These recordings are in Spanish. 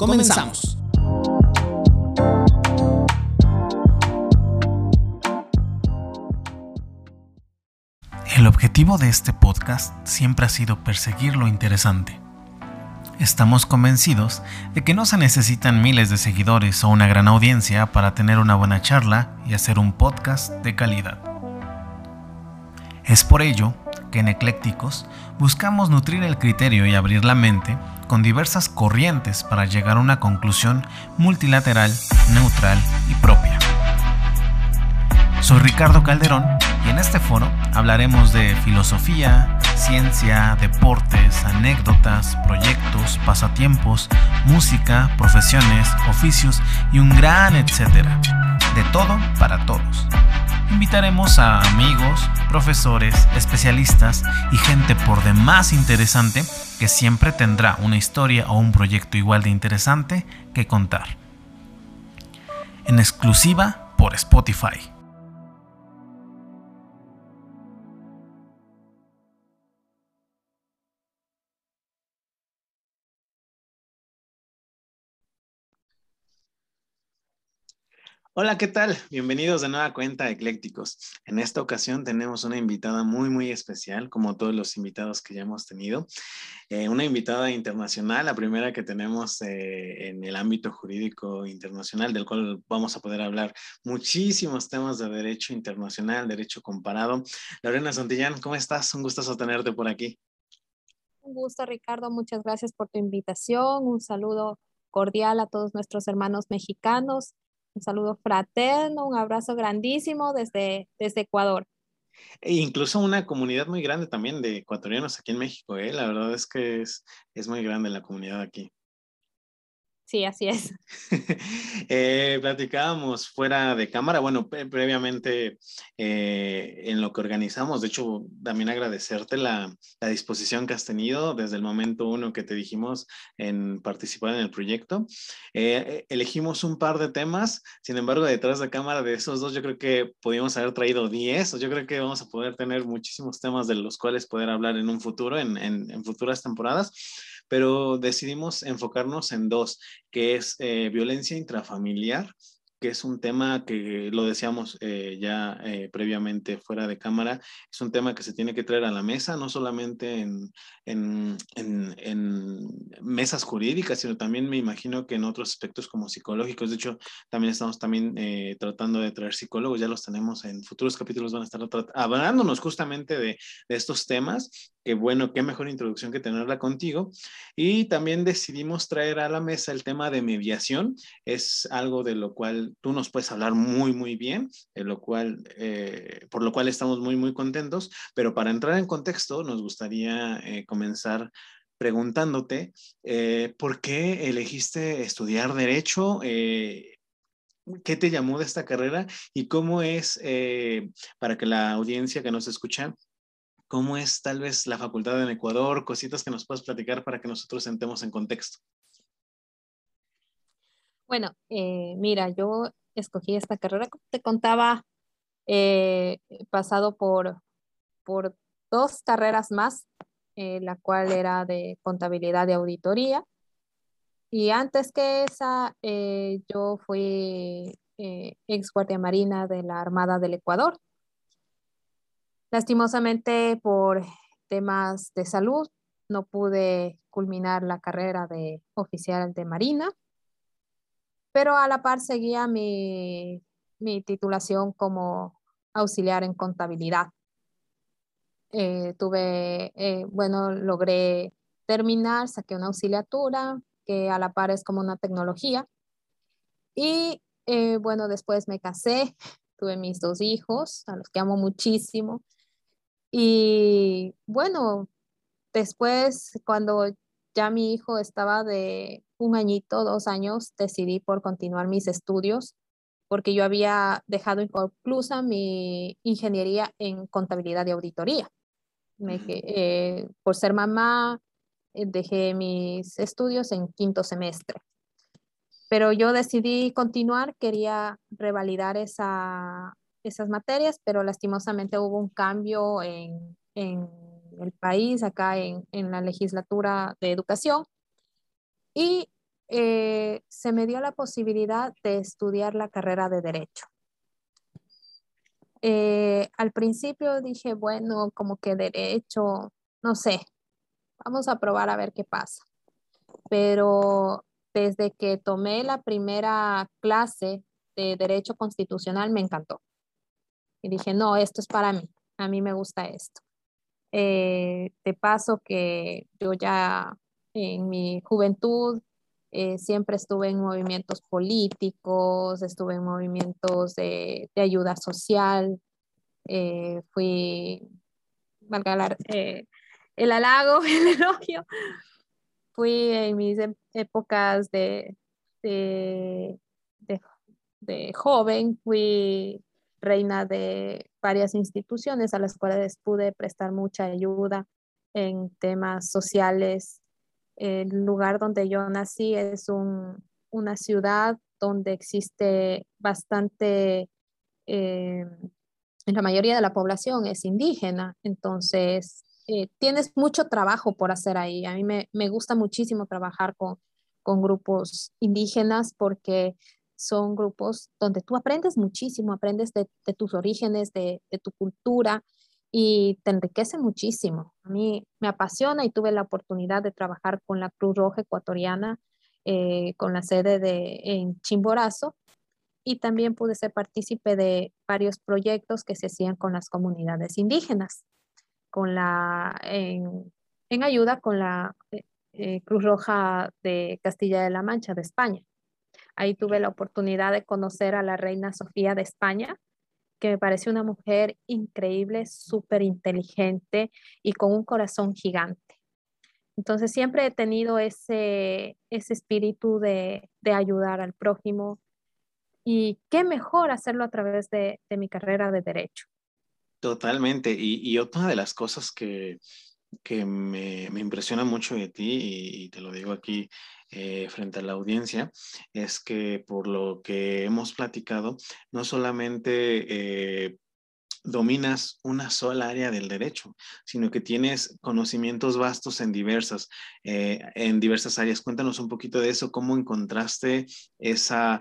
comenzamos. El objetivo de este podcast siempre ha sido perseguir lo interesante. Estamos convencidos de que no se necesitan miles de seguidores o una gran audiencia para tener una buena charla y hacer un podcast de calidad. Es por ello que en Eclécticos buscamos nutrir el criterio y abrir la mente con diversas corrientes para llegar a una conclusión multilateral, neutral y propia. Soy Ricardo Calderón y en este foro hablaremos de filosofía, ciencia, deportes, anécdotas, proyectos, pasatiempos, música, profesiones, oficios y un gran etcétera. De todo para todos. Invitaremos a amigos, profesores, especialistas y gente por demás interesante que siempre tendrá una historia o un proyecto igual de interesante que contar. En exclusiva por Spotify. Hola, ¿qué tal? Bienvenidos de nueva cuenta a Eclécticos. En esta ocasión tenemos una invitada muy, muy especial, como todos los invitados que ya hemos tenido. Eh, una invitada internacional, la primera que tenemos eh, en el ámbito jurídico internacional, del cual vamos a poder hablar muchísimos temas de derecho internacional, derecho comparado. Lorena Santillán, ¿cómo estás? Un gusto tenerte por aquí. Un gusto, Ricardo. Muchas gracias por tu invitación. Un saludo cordial a todos nuestros hermanos mexicanos un saludo fraterno, un abrazo grandísimo desde, desde Ecuador. E incluso una comunidad muy grande también de ecuatorianos aquí en México, ¿eh? La verdad es que es, es muy grande la comunidad aquí. Sí, así es. eh, platicábamos fuera de cámara, bueno, previamente eh, en lo que organizamos, de hecho, también agradecerte la, la, disposición que has tenido desde el momento uno que te dijimos en participar en el proyecto. Eh, elegimos un par de temas, sin embargo, detrás de cámara de esos dos, yo creo que podíamos haber traído 10, yo creo que vamos a poder tener muchísimos temas de los cuales poder hablar en un futuro, en, en, en futuras temporadas pero decidimos enfocarnos en dos, que es eh, violencia intrafamiliar que es un tema que lo decíamos eh, ya eh, previamente fuera de cámara, es un tema que se tiene que traer a la mesa, no solamente en, en, mesas jurídicas, sino también me imagino que en otros aspectos como psicológicos. De hecho, también estamos también eh, tratando de traer psicólogos, ya los tenemos en futuros capítulos, van a estar hablándonos justamente de, de estos temas, que bueno, qué mejor introducción que tenerla contigo. Y también decidimos traer a la mesa el tema de mediación, es algo de lo cual tú nos puedes hablar muy, muy bien, eh, por lo cual estamos muy, muy contentos. Pero para entrar en contexto, nos gustaría eh, comenzar preguntándote eh, por qué elegiste estudiar derecho. ¿Qué te llamó de esta carrera y cómo es, para que la audiencia que nos escucha, cómo es tal vez la facultad en Ecuador, cositas que nos puedas platicar para que nosotros entremos en contexto? Bueno, eh, mira, yo escogí esta carrera, como te contaba, eh, pasado por, por dos carreras más, eh, la cual era de contabilidad y auditoría. Y antes que esa, yo fui ex guardia marina de la Armada del Ecuador. Lastimosamente, por temas de salud, no pude culminar la carrera de oficial de marina pero a la par seguía mi, titulación como auxiliar en contabilidad. Eh, tuve, eh, bueno, logré terminar, saqué una auxiliatura que a la par es como una tecnología. Y eh, bueno, después me casé, tuve mis dos hijos, a los que amo muchísimo. Y bueno, después cuando ya mi hijo estaba de un añito, dos años, decidí por continuar mis estudios porque yo había dejado inconclusa mi ingeniería en contabilidad y auditoría. Eh, por ser mamá, eh, dejé mis estudios en quinto semestre. Pero yo decidí continuar, quería revalidar esa, esas materias, pero lastimosamente hubo un cambio en, en el país, acá en, en, la legislatura de educación, y eh, se me dio la posibilidad de estudiar la carrera de derecho. Eh, al principio dije, bueno, como que derecho, no sé, vamos a probar a ver qué pasa. Pero desde que tomé la primera clase de derecho constitucional me encantó. Y dije, no, esto es para mí, a mí me gusta esto. Eh, de paso que yo ya en mi juventud eh, siempre estuve en movimientos políticos, estuve en movimientos de, ayuda social, eh, fui, valga eh, el halago, el elogio, fui en mis épocas de, de, de joven, fui reina de varias instituciones a las cuales pude prestar mucha ayuda en temas sociales el lugar donde yo nací es una ciudad donde existe bastante, eh, la mayoría de la población es indígena, entonces eh, tienes mucho trabajo por hacer ahí. A mí me, gusta muchísimo trabajar con, grupos indígenas porque son grupos donde tú aprendes muchísimo, aprendes de, tus orígenes, de, de, tu cultura y te enriquece muchísimo. A mí me apasiona y tuve la oportunidad de trabajar con la Cruz Roja Ecuatoriana, eh, con la sede de, en Chimborazo, y también pude ser partícipe de varios proyectos que se hacían con las comunidades indígenas, con la, en, ayuda con la eh, eh, Cruz Roja de Castilla de la Mancha de España. Ahí tuve la oportunidad de conocer a la reina Sofía de España, que me parece una mujer increíble, súper inteligente y con un corazón gigante. Entonces siempre he tenido ese, ese espíritu de, de ayudar al prójimo y qué mejor hacerlo a través de, de mi carrera de derecho. Totalmente. Y, y, otra de las cosas que, que me, me, impresiona mucho de ti, y, y te lo digo aquí eh, frente a la audiencia es que por lo que hemos platicado, no solamente eh, dominas una sola área del derecho, sino que tienes conocimientos vastos en diversas, eh, en diversas áreas. Cuéntanos un poquito de eso, cómo encontraste esa,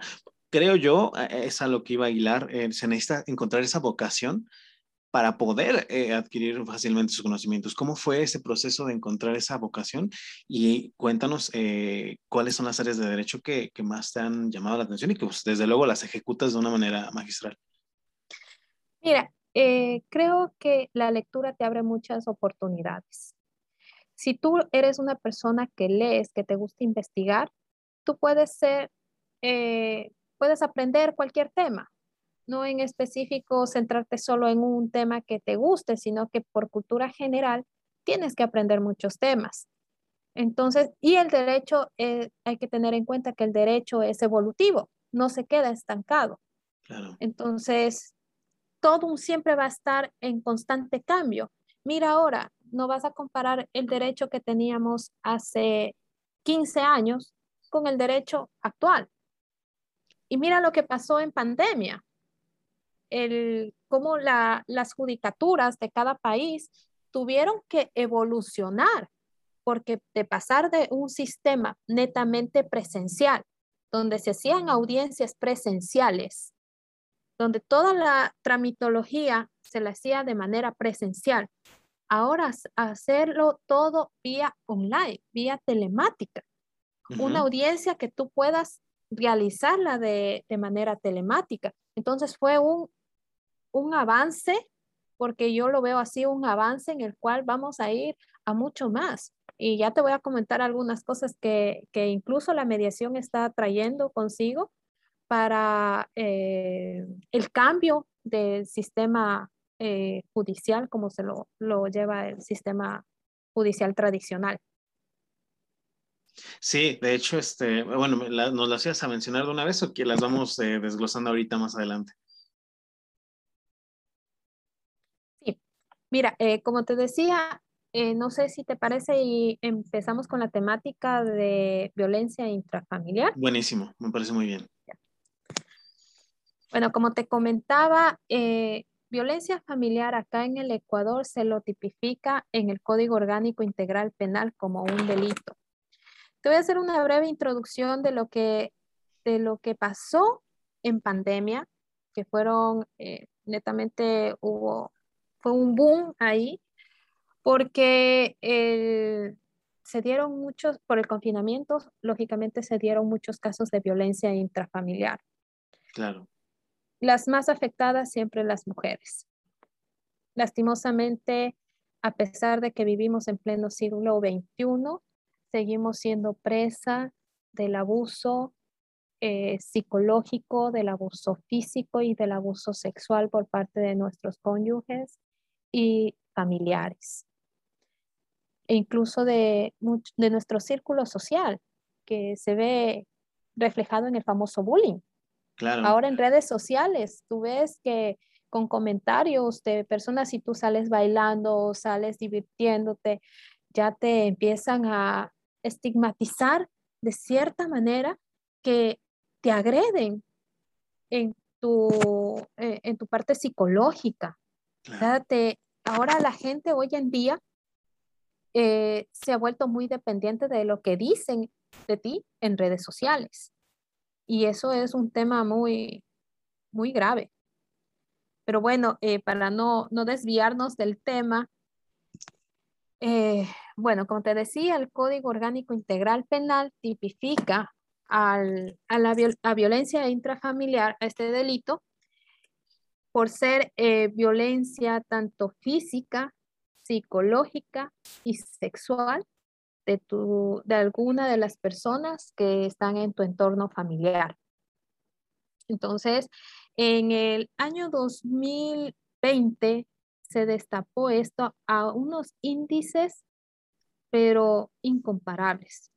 creo yo, es a lo que iba a hilar, se necesita encontrar esa vocación para poder eh, adquirir fácilmente sus conocimientos. ¿Cómo fue ese proceso de encontrar esa vocación? Y cuéntanos eh, cuáles son las áreas de derecho que, más te han llamado la atención y que pues, desde luego las ejecutas de una manera magistral. Mira, eh, creo que la lectura te abre muchas oportunidades. Si tú eres una persona que lees, que te gusta investigar, tú puedes ser, puedes aprender cualquier tema no en específico centrarte solo en un tema que te guste, sino que por cultura general tienes que aprender muchos temas. Entonces, y el derecho, eh, hay que tener en cuenta que el derecho es evolutivo, no se queda estancado. Entonces, todo siempre va a estar en constante cambio. Mira ahora, no vas a comparar el derecho que teníamos hace 15 años con el derecho actual. Y mira lo que pasó en pandemia el, cómo las judicaturas de cada país tuvieron que evolucionar, porque de pasar de un sistema netamente presencial, donde se hacían audiencias presenciales, donde toda la tramitología se la hacía de manera presencial, ahora hacerlo todo vía online, vía telemática. Una audiencia que tú puedas realizarla de, de manera telemática. Entonces fue un un avance, porque yo lo veo así, un avance en el cual vamos a ir a mucho más. Y ya te voy a comentar algunas cosas que, incluso la mediación está trayendo consigo para eh, el cambio del sistema eh, judicial como se lo, lo lleva el sistema judicial tradicional. Sí, de hecho, este, bueno, ¿nos las ibas a mencionar de una vez o que las vamos eh, desglosando ahorita más adelante? Sí, mira, eh, como te decía, eh, no sé si te parece y empezamos con la temática de violencia intrafamiliar. Buenísimo, me parece muy bien. Bueno, como te comentaba, eh, violencia familiar acá en el Ecuador se lo tipifica en el Código Orgánico Integral Penal como un delito. Te voy a hacer una breve introducción de lo que, de lo que pasó en pandemia, que fueron eh, netamente hubo, fue un boom ahí porque se dieron muchos, por el confinamiento, lógicamente se dieron muchos casos de violencia intrafamiliar. Claro. Las más afectadas siempre las mujeres. Lastimosamente, a pesar de que vivimos en pleno siglo XXI, seguimos siendo presa del abuso eh, psicológico, del abuso físico y del abuso sexual por parte de nuestros cónyuges y familiares e incluso de, de nuestro círculo social, que se ve reflejado en el famoso bullying. Claro. Ahora en redes sociales, tú ves que con comentarios de personas, si tú sales bailando, sales divirtiéndote, ya te empiezan a estigmatizar de cierta manera que te agreden en tu, eh, en tu parte psicológica. Ahora la gente hoy en día eh, se ha vuelto muy dependiente de lo que dicen de ti en redes sociales. Y eso es un tema muy, muy grave. Pero bueno, eh, para no, no, desviarnos del tema, eh, bueno, como te decía, el Código Orgánico Integral Penal tipifica al, a la a violencia intrafamiliar, a este delito, por ser violencia tanto física psicológica y sexual de, tu, de alguna de las personas que están en tu entorno familiar. Entonces, en el año 2020 se destapó esto a unos índices, pero incomparables.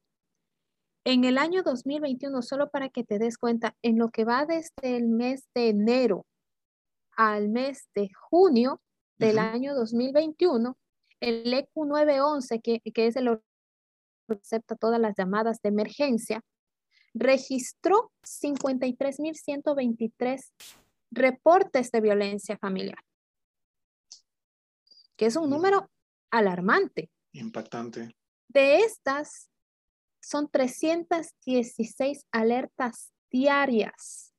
En el año 2021, solo para que te des cuenta, en lo que va desde el mes de enero al mes de junio del año 2021, el EQ 911, que, que es el que acepta todas las llamadas de emergencia, registró 53.123 reportes de violencia familiar, que es un número alarmante. Impactante. De estas, son 316 alertas diarias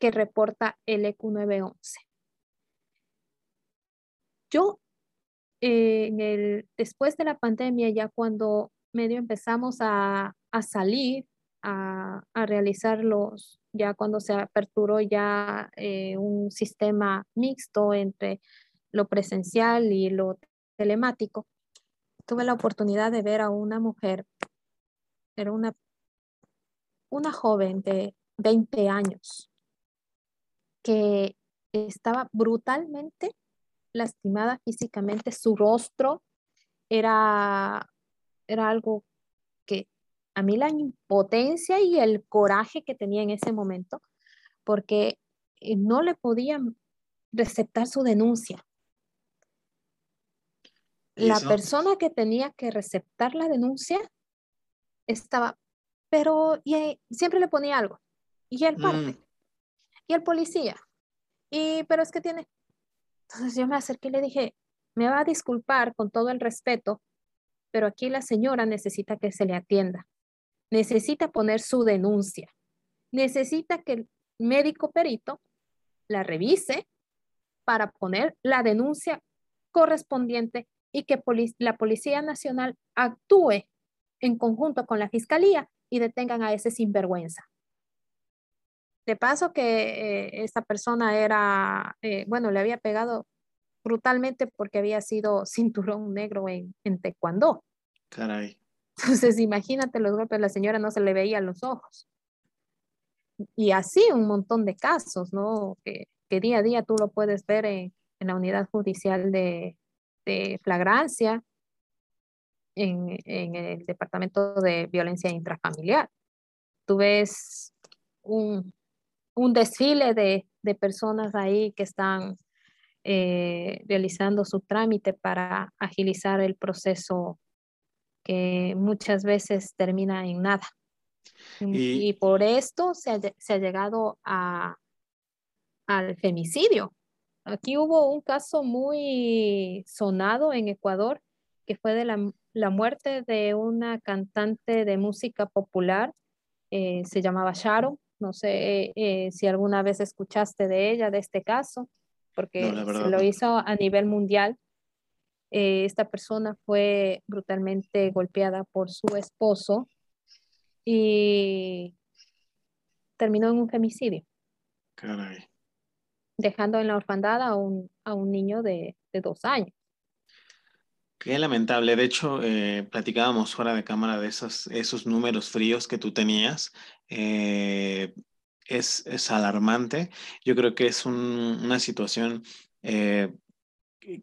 que reporta el EQ 911. Yo el, después de la pandemia, ya cuando medio empezamos a, a salir, a, a, realizar los, ya cuando se aperturó ya eh, un sistema mixto entre lo presencial y lo telemático, tuve la oportunidad de ver a una mujer, era una, una joven de 20 años, que estaba brutalmente lastimada físicamente, su rostro era, era algo que a mí la impotencia y el coraje que tenía en ese momento, porque eh, no le podían receptar su denuncia. La persona que tenía que receptar la denuncia estaba, pero y, eh, siempre le ponía algo. Y el parte. Mm. Y el policía. Y, pero es que tiene, entonces yo me acerqué y le dije, me va a disculpar con todo el respeto, pero aquí la señora necesita que se le atienda. Necesita poner su denuncia. Necesita que el médico perito la revise para poner la denuncia correspondiente y que la Policía Nacional actúe en conjunto con la Fiscalía y detengan a ese sinvergüenza. De paso que eh, esta persona era, eh, bueno, le había pegado brutalmente porque había sido cinturón negro en, en taekwondo. Caray. Entonces, imagínate los golpes, la señora no se le veía los ojos. Y así un montón de casos, ¿no? Que, que día a día tú lo puedes ver en, en la unidad judicial de, de, flagrancia. en, en el Departamento de Violencia Intrafamiliar. Tú ves un, un desfile de, de, personas ahí que están eh, realizando su trámite para agilizar el proceso que muchas veces termina en nada. Y, y por esto se ha, se ha llegado a, al femicidio. Aquí hubo un caso muy sonado en Ecuador, que fue de la, la muerte de una cantante de música popular, eh, se llamaba Sharon. No sé eh, si alguna vez escuchaste de ella, de este caso, porque se lo hizo a nivel mundial. Eh, esta persona fue brutalmente golpeada por su esposo y terminó en un femicidio. Caray dejando en la orfandad a un, a un niño de, de, dos años. Qué lamentable. De hecho, eh, platicábamos fuera de cámara de esos, esos números fríos que tú tenías. Eh, es, es, alarmante. Yo creo que es un, una situación eh,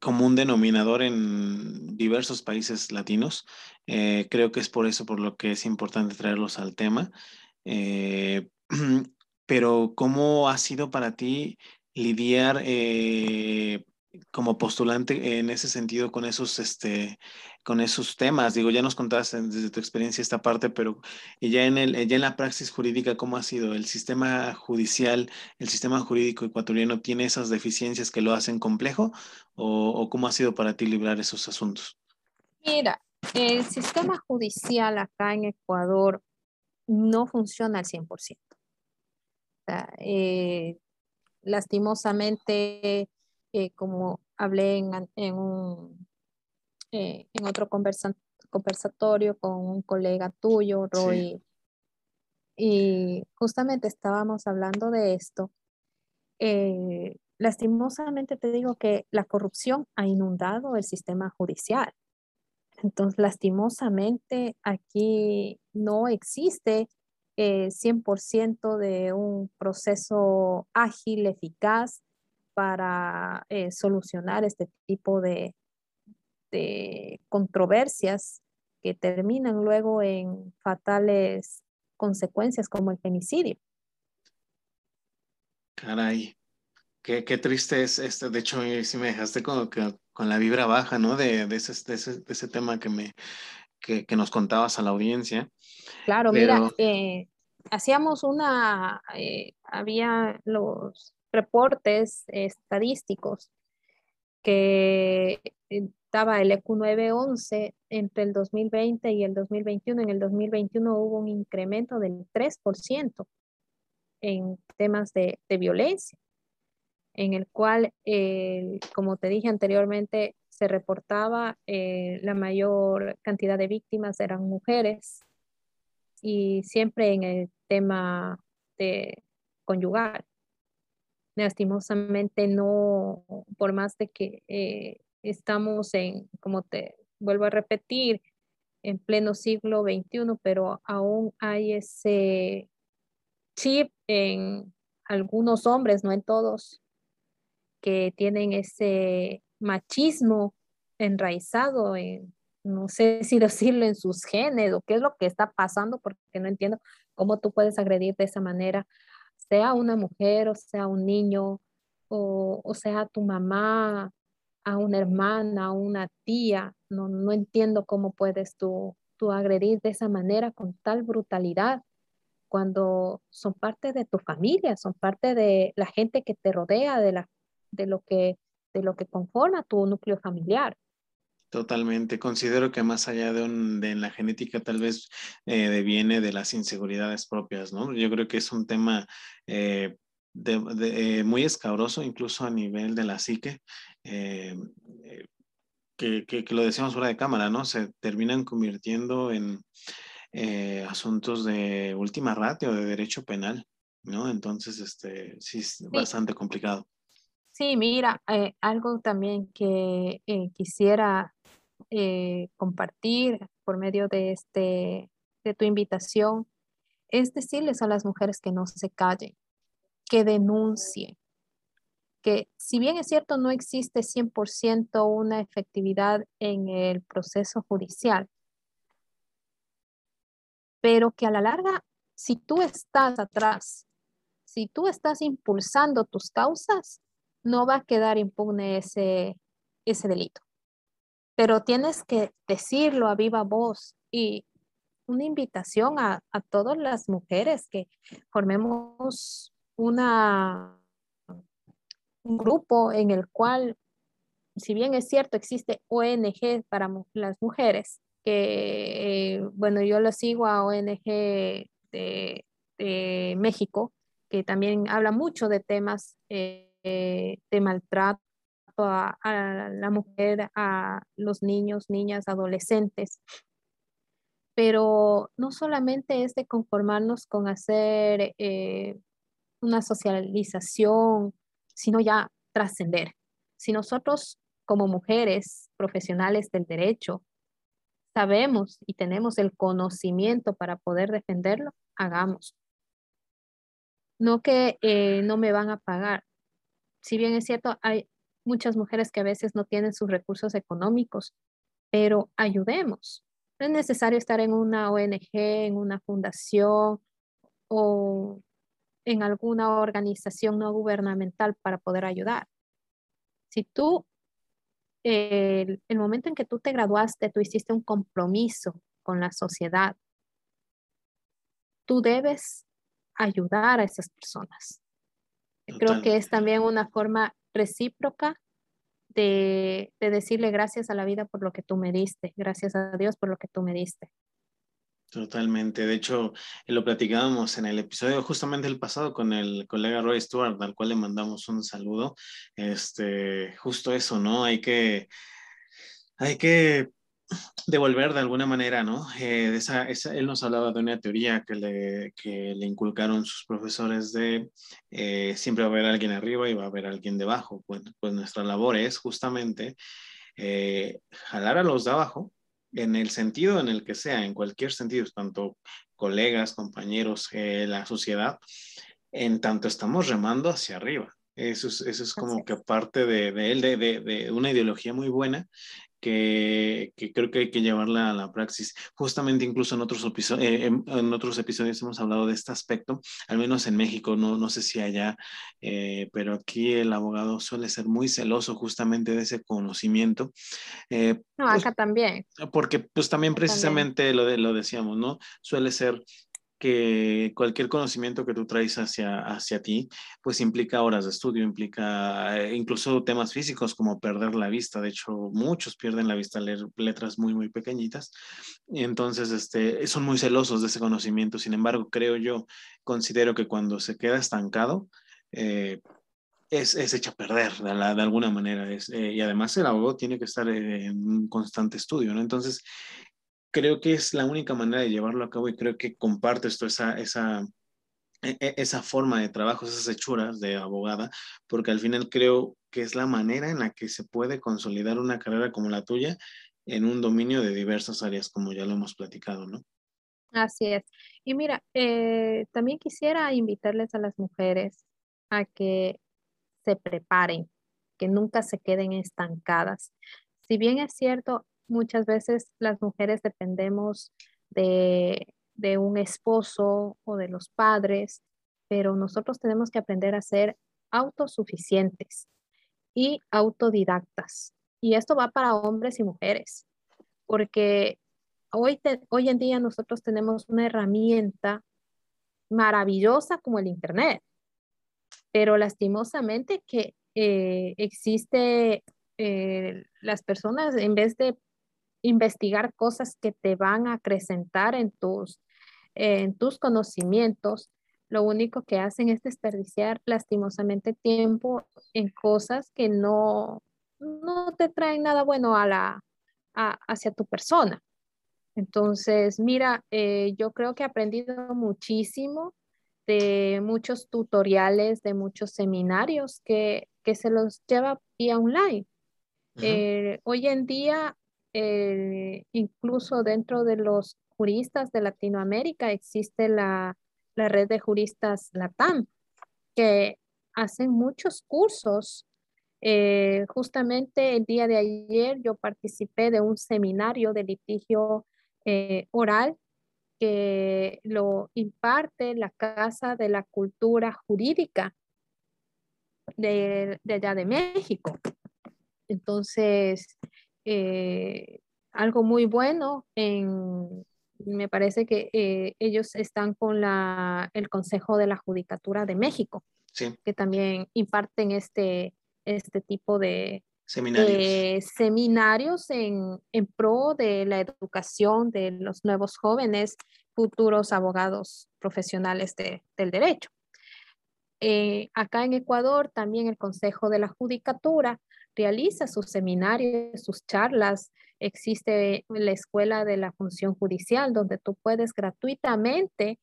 como un denominador en diversos países latinos. Creo que es por eso por lo que es importante traerlos al tema. Pero ¿cómo ha sido para ti lidiar como postulante en ese sentido con esos, este, con esos temas? Digo, ya nos contaste desde tu experiencia esta parte, pero ya en, el, ya en la praxis jurídica, ¿cómo ha sido? ¿El sistema judicial, el sistema jurídico ecuatoriano tiene esas deficiencias que lo hacen complejo? ¿O, o cómo ha sido para ti librar esos asuntos? Mira, el sistema judicial acá en Ecuador no funciona al 100%. O eh, lastimosamente, eh, como hablé en, en, un, eh, en otro conversa, conversatorio con un colega tuyo, Roy, sí. y justamente estábamos hablando de esto. Eh, lastimosamente te digo que la corrupción ha inundado el sistema judicial. Entonces, lastimosamente aquí no existe eh, 100% de un proceso ágil, eficaz para eh, solucionar este tipo de, de controversias que terminan luego en fatales consecuencias como el femicidio. Caray, qué, qué triste es este. De hecho, sí me dejaste con la vibra baja, ¿no? De, de, ese, de, ese, de ese tema que me que, que, nos contabas a la audiencia. Claro, Pero... mira, eh, hacíamos una, eh, había los reportes estadísticos que daba el EQ 911 entre el 2020 y el 2021. En el 2021 hubo un incremento del 3% en temas de, de, violencia, en el cual, eh, como te dije anteriormente, se reportaba eh, la mayor cantidad de víctimas eran mujeres y siempre en el tema de conyugal. Lastimosamente no, por más de que eh, estamos en, como te vuelvo a repetir, en pleno siglo XXI, pero aún hay ese chip en algunos hombres, no en todos, que tienen ese machismo enraizado en, no sé si decirlo en sus genes o qué es lo que está pasando, porque no entiendo cómo tú puedes agredir de esa manera, sea una mujer o sea un niño o, o sea tu mamá, a una hermana, a una tía. No, no entiendo cómo puedes tú, tú agredir de esa manera con tal brutalidad cuando son parte de tu familia, son parte de la gente que te rodea, de, la, de, lo, que, de lo que conforma tu núcleo familiar. Totalmente. Considero que más allá de, un, de la genética tal vez eh, deviene de las inseguridades propias, ¿no? Yo creo que es un tema eh, de, de, eh, muy escabroso, incluso a nivel de la psique, eh, que, que, que, lo decíamos fuera de cámara, ¿no? Se terminan convirtiendo en asuntos de última ratio, de derecho penal, ¿no? Entonces, este, sí es sí. bastante complicado. Sí, mira, eh, algo también que eh, quisiera eh, compartir por medio de, este, de tu invitación es decirles a las mujeres que no se callen, que denuncien, que si bien es cierto no existe 100% una efectividad en el proceso judicial, pero que a la larga, si tú estás atrás, si tú estás impulsando tus causas, no va a quedar impune ese, ese delito. Pero tienes que decirlo a viva voz y una invitación a, a todas las mujeres que formemos una, un grupo en el cual, si bien es cierto, existe ONG para las mujeres, que, eh, bueno, yo lo sigo a ONG de, México, que también habla mucho de temas eh, de maltrato a, la mujer, a los niños, niñas, adolescentes. Pero no solamente es de conformarnos con hacer eh, una socialización, sino ya trascender. Si nosotros como mujeres profesionales del derecho sabemos y tenemos el conocimiento para poder defenderlo, hagamos. No que eh, no me van a pagar. Si bien es cierto, hay muchas mujeres que a veces no tienen sus recursos económicos, pero ayudemos. No es necesario estar en una ONG, en una fundación o en alguna organización no gubernamental para poder ayudar. Si tú, el, momento en que tú te graduaste, tú hiciste un compromiso con la sociedad, tú debes ayudar a esas personas. Creo que es también una forma recíproca de, de, decirle gracias a la vida por lo que tú me diste, gracias a Dios por lo que tú me diste. Totalmente. De hecho, lo platicábamos en el episodio justamente el pasado con el colega Roy Stewart, al cual le mandamos un saludo. Este, justo eso, ¿no? Hay que, hay que devolver de alguna manera, ¿no? Eh, esa, él nos hablaba de una teoría que le, que le inculcaron sus profesores de eh, siempre va a haber alguien arriba y va a haber alguien debajo. Pues, pues nuestra labor es justamente eh, jalar a los de abajo en el sentido en el que sea, en cualquier sentido, tanto colegas, compañeros, eh, la sociedad, en tanto estamos remando hacia arriba. Eso es, eso es como que parte de, de él, de, de, de, una ideología muy buena que, creo que hay que llevarla a la praxis. Justamente incluso en otros, eh, en, otros episodios hemos hablado de este aspecto, al menos en México, no, no sé si allá, eh, pero aquí el abogado suele ser muy celoso justamente de ese conocimiento. Eh, no, pues acá también. Porque pues también precisamente Lo, de, lo decíamos, ¿no? Suele ser que cualquier conocimiento que tú traes hacia, hacia ti, pues implica horas de estudio, implica eh, incluso temas físicos como perder la vista. De hecho, muchos pierden la vista al leer letras muy, muy pequeñitas. Entonces, este, son muy celosos de ese conocimiento. Sin embargo, creo yo, considero que cuando se queda estancado, eh, es, es, hecha perder de, de alguna manera. Es, eh, y además el abogado tiene que estar en un constante estudio, ¿no? Entonces, creo que es la única manera de llevarlo a cabo y creo que comparto esto, esa, esa, e, e, esa forma de trabajo, esas hechuras de abogada, porque al final creo que es la manera en la que se puede consolidar una carrera como la tuya en un dominio de diversas áreas, como ya lo hemos platicado, ¿no? Así es. Y mira, eh, también quisiera invitarles a las mujeres a que se preparen, que nunca se queden estancadas. Si bien es cierto, muchas veces las mujeres dependemos de, un esposo o de los padres, pero nosotros tenemos que aprender a ser autosuficientes y autodidactas. Y esto va para hombres y mujeres, porque hoy, hoy en día nosotros tenemos una herramienta maravillosa como el Internet, pero lastimosamente que eh, existe eh, las personas, en vez de investigar cosas que te van a acrecentar en tus, en tus conocimientos, lo único que hacen es desperdiciar lastimosamente tiempo en cosas que no, no te traen nada bueno a la, hacia tu persona. Entonces, mira, eh, yo creo que he aprendido muchísimo de muchos tutoriales, de muchos seminarios que, que se los lleva vía online. Eh, hoy en día eh, incluso dentro de los juristas de Latinoamérica existe la, red de juristas LATAM, que hacen muchos cursos. Eh, justamente el día de ayer yo participé de un seminario de litigio eh, oral que lo imparte la Casa de la Cultura Jurídica de, allá de México. Entonces, eh, algo muy bueno en, me parece que eh, ellos están con la, el Consejo de la Judicatura de México, que también imparten este, este tipo de seminarios, seminarios en, en, pro de la educación de los nuevos jóvenes, futuros abogados profesionales de, del derecho. Eh, acá en Ecuador también el Consejo de la Judicatura realiza sus seminarios, sus charlas. Existe la Escuela de la Función Judicial donde tú puedes gratuitamente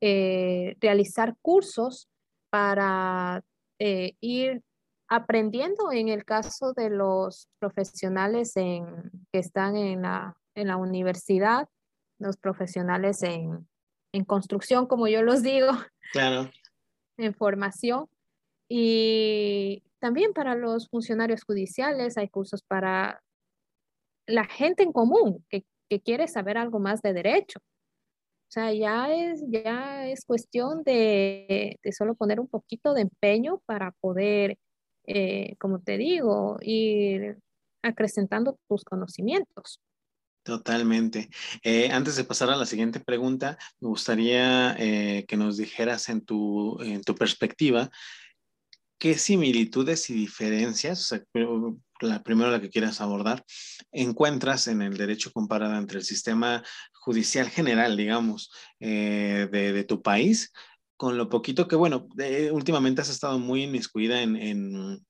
eh, realizar cursos para eh, ir aprendiendo en el caso de los profesionales en, que están en la, en la universidad, los profesionales en, en construcción, como yo los digo. Claro en formación. Y también para los funcionarios judiciales hay cursos para la gente en común que, quiere saber algo más de derecho. O sea, ya es, ya es cuestión de, solo poner un poquito de empeño para poder, eh, como te digo, ir acrecentando tus conocimientos. Totalmente. Eh, antes de pasar a la siguiente pregunta, me gustaría eh, que nos dijeras en tu, en tu perspectiva qué similitudes y diferencias, la primera la que quieras abordar, encuentras en el derecho comparado entre el sistema judicial general, digamos, eh, de, tu país con lo poquito que, bueno, últimamente has estado muy inmiscuida en, en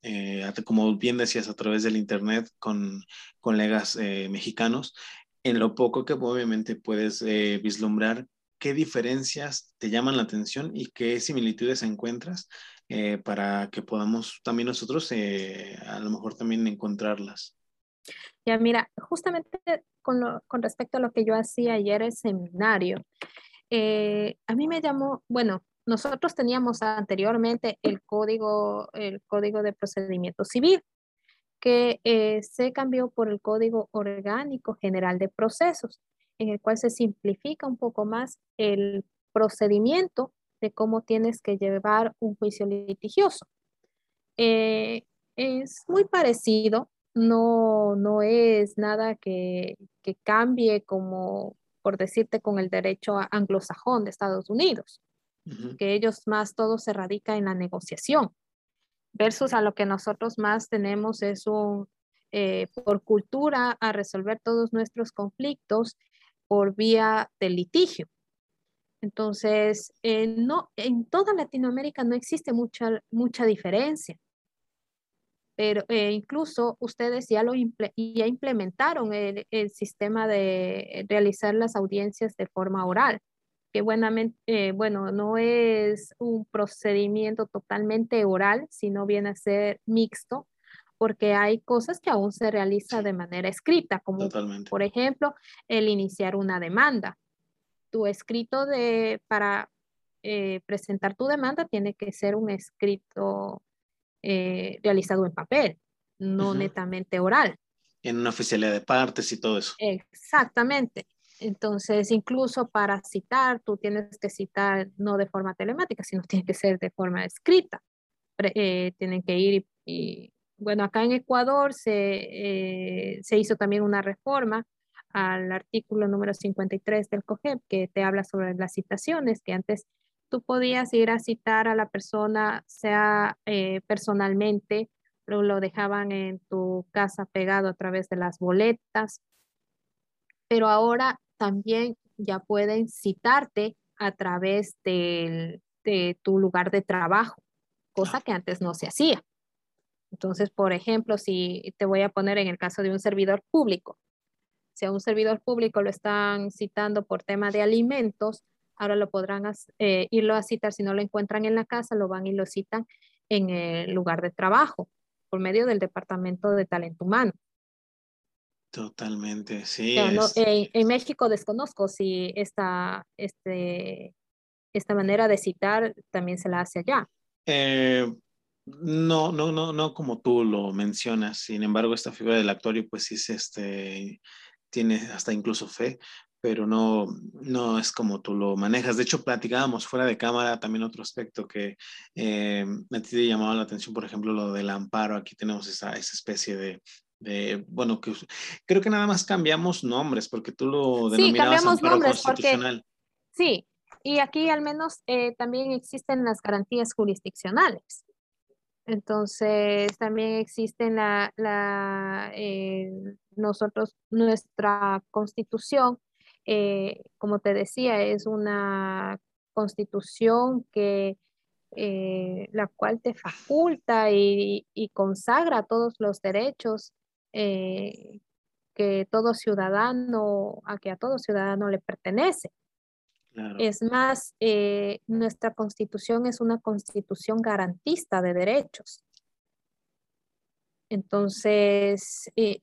como bien decías, a través del Internet con colegas mexicanos en lo poco que obviamente puedes eh, vislumbrar qué diferencias te llaman la atención y qué similitudes encuentras eh, para que podamos también nosotros eh, a lo mejor también encontrarlas. Ya, mira, justamente con, respecto a lo que yo hacía ayer el seminario, a mí me llamó, bueno, nosotros teníamos anteriormente el código, el código de procedimiento civil, que eh, se cambió por el Código Orgánico General de Procesos, en el cual se simplifica un poco más el procedimiento de cómo tienes que llevar un juicio litigioso. Eh, es muy parecido, no, no es nada que, que cambie como, por decirte, con el derecho anglosajón de Estados Unidos, que ellos más todo se radica en la negociación versus a lo que nosotros más tenemos es un, eh, por cultura, a resolver todos nuestros conflictos por vía del litigio. Entonces, eh, no, en toda Latinoamérica no existe mucha, mucha diferencia, pero eh, incluso ustedes ya, lo ya implementaron el, el, sistema de realizar las audiencias de forma oral que buenamente, eh, bueno, no es un procedimiento totalmente oral, sino viene a ser mixto, porque hay cosas que aún se realiza de manera escrita, como por ejemplo el iniciar una demanda. Tu escrito de, para eh, presentar tu demanda tiene que ser un escrito eh, realizado en papel, no netamente oral. En una oficialidad de partes y todo eso. Exactamente. Entonces, incluso para citar, tú tienes que citar no de forma telemática, sino tiene que ser de forma escrita. Eh, tienen que ir y, bueno, acá en Ecuador se, eh, se hizo también una reforma al artículo número 53 del COGEP que te habla sobre las citaciones, que antes tú podías ir a citar a la persona, sea eh, personalmente, lo, lo dejaban en tu casa pegado a través de las boletas, pero ahora también ya pueden citarte a través de tu lugar de trabajo, cosa que antes no se hacía. Entonces, por ejemplo, si te voy a poner en el caso de un servidor público, si a un servidor público lo están citando por tema de alimentos, ahora lo podrán eh, irlo a citar, si no lo encuentran en la casa, lo van y lo citan en el lugar de trabajo por medio del Departamento de Talento Humano. Totalmente, sí. en, México desconozco si esta, este, esta manera de citar también se la hace allá. Eh, no, no, no, no como tú lo mencionas. Sin embargo, esta figura del actuario, pues sí, este, tiene hasta incluso fe, pero no, no es como tú lo manejas. De hecho, platicábamos fuera de cámara también otro aspecto que eh, a ti te llamaba la atención, por ejemplo, lo del amparo. Aquí tenemos esa, esa especie de, de, bueno, que creo que nada más cambiamos nombres, porque tú lo denominabas sí, amparo nombres constitucional. sí, y aquí al menos eh, también existen las garantías jurisdiccionales. Entonces, también existen la, la eh, nosotros, nuestra constitución eh, como te decía, es una constitución que eh, la cual te faculta y, consagra todos los derechos eh, que todo ciudadano, a que a todo ciudadano le pertenece. Es más, nuestra constitución es una constitución garantista de derechos. Entonces, eh,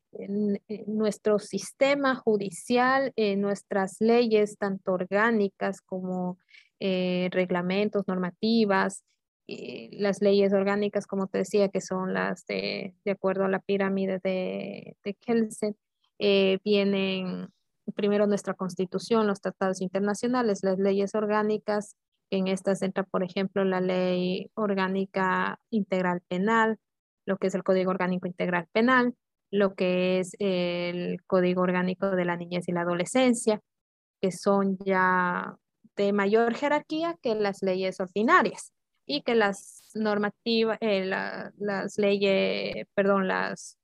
nuestro sistema judicial, eh, nuestras leyes, tanto orgánicas como eh, reglamentos, normativas, las leyes orgánicas, como te decía, que son las de, de acuerdo a la pirámide de, de Kelsen, vienen primero nuestra constitución, los tratados internacionales, las leyes orgánicas, en estas entra, por ejemplo, la ley orgánica integral penal, lo que es el Código Orgánico Integral Penal, lo que es el Código Orgánico de la Niñez y la Adolescencia, que son ya de mayor jerarquía que las leyes ordinarias y que las normativas, eh, las leyes, perdón, las,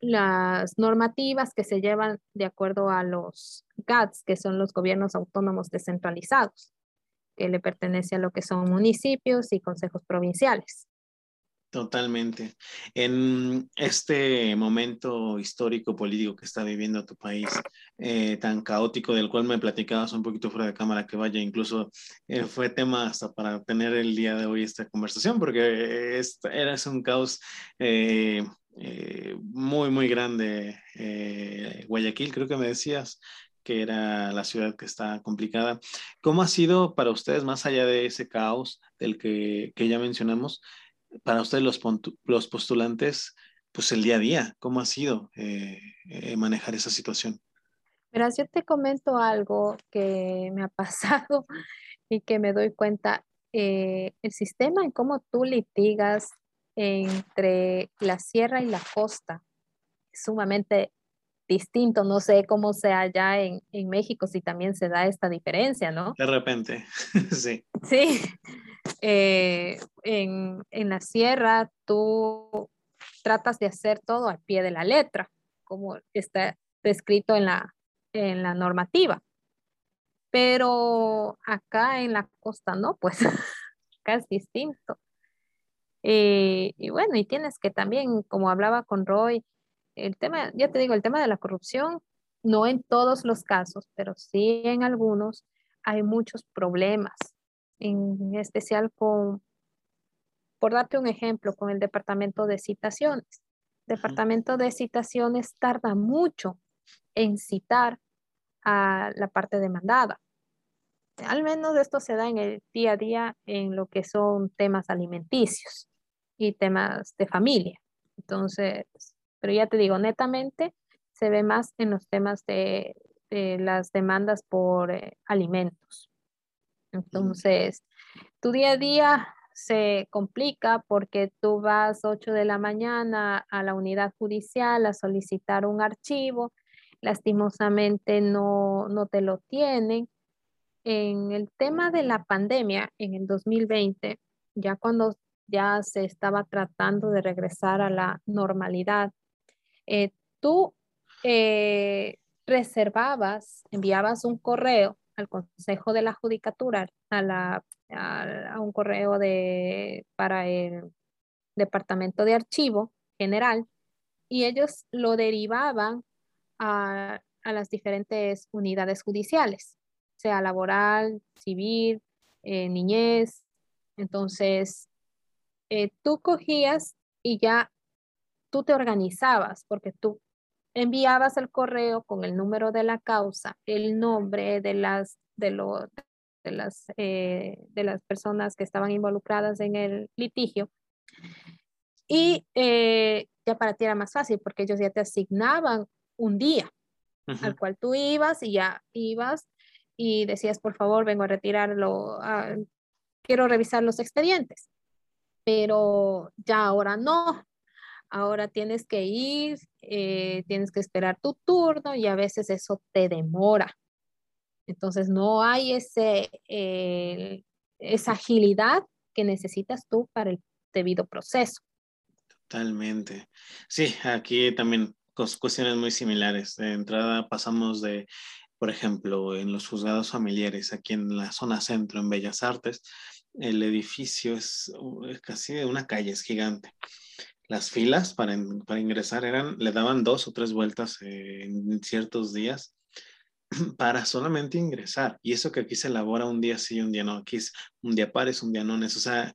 las normativas que se llevan de acuerdo a los GATS, que son los gobiernos autónomos descentralizados, que le pertenece a lo que son municipios y consejos provinciales. Totalmente. En este momento histórico político que está viviendo tu país, eh, tan caótico, del cual me platicabas un poquito fuera de cámara, que vaya, incluso eh, fue tema hasta para tener el día de hoy esta conversación, porque era un caos eh, muy, muy grande. Guayaquil, creo que me decías que era la ciudad que está complicada. ¿Cómo ha sido para ustedes, más allá de ese caos del que, que ya mencionamos? Para ustedes los, los postulantes, pues el día a día, ¿cómo ha sido eh, eh, manejar esa situación? Pero yo te comento algo que me ha pasado y que me doy cuenta, eh, el sistema en cómo tú litigas entre la sierra y la costa es sumamente distinto. No sé cómo sea allá en, en México, si también se da esta diferencia, ¿no? De repente, sí. Sí, eh, en, en, la sierra tú tratas de hacer todo al pie de la letra, como está descrito en la, en la normativa. Pero acá en la costa no, pues acá es distinto. Eh, y bueno, y tienes que también, como hablaba con Roy, el tema, ya te digo, el tema de la corrupción, no en todos los casos, pero sí en algunos, hay muchos problemas en especial con, por darte un ejemplo, con el departamento de citaciones. Departamento de citaciones tarda mucho en citar a la parte demandada. Al menos esto se da en el día a día en lo que son temas alimenticios y temas de familia. Entonces, pero ya te digo, netamente se ve más en los temas de, las demandas por eh, alimentos. Entonces, tu día a día se complica porque tú vas 8 de la mañana a la unidad judicial a solicitar un archivo, lastimosamente no, no te lo tienen. En el tema de la pandemia, en el 2020, ya cuando ya se estaba tratando de regresar a la normalidad, eh, tú eh, reservabas, enviabas un correo al Consejo de la Judicatura, a, la, a, un correo de, para el Departamento de Archivo General, y ellos lo derivaban a, a las diferentes unidades judiciales, sea laboral, civil, eh, niñez. Entonces, eh, tú cogías y ya tú te organizabas porque tú enviabas el correo con el número de la causa, el nombre de las, de lo, de las, eh, de las personas que estaban involucradas en el litigio. Y eh, ya para ti era más fácil porque ellos ya te asignaban un día al cual tú ibas y ya ibas y decías, por favor, vengo a retirarlo, quiero revisar los expedientes. Pero ya ahora no, ahora tienes que ir, eh, tienes que esperar tu turno y a veces eso te demora. Entonces no hay ese, esa agilidad que necesitas tú para el debido proceso. Totalmente. Sí, aquí también cuestiones muy similares. De entrada pasamos de, por ejemplo, en los juzgados familiares, aquí en la zona centro, en Bellas Artes, el edificio es casi de una calle, es gigante. Las filas para, para ingresar eran, le daban dos o tres vueltas en ciertos días para solamente ingresar. Y eso que aquí se elabora un día sí, un día no. Aquí es un día pares, un día no. O sea,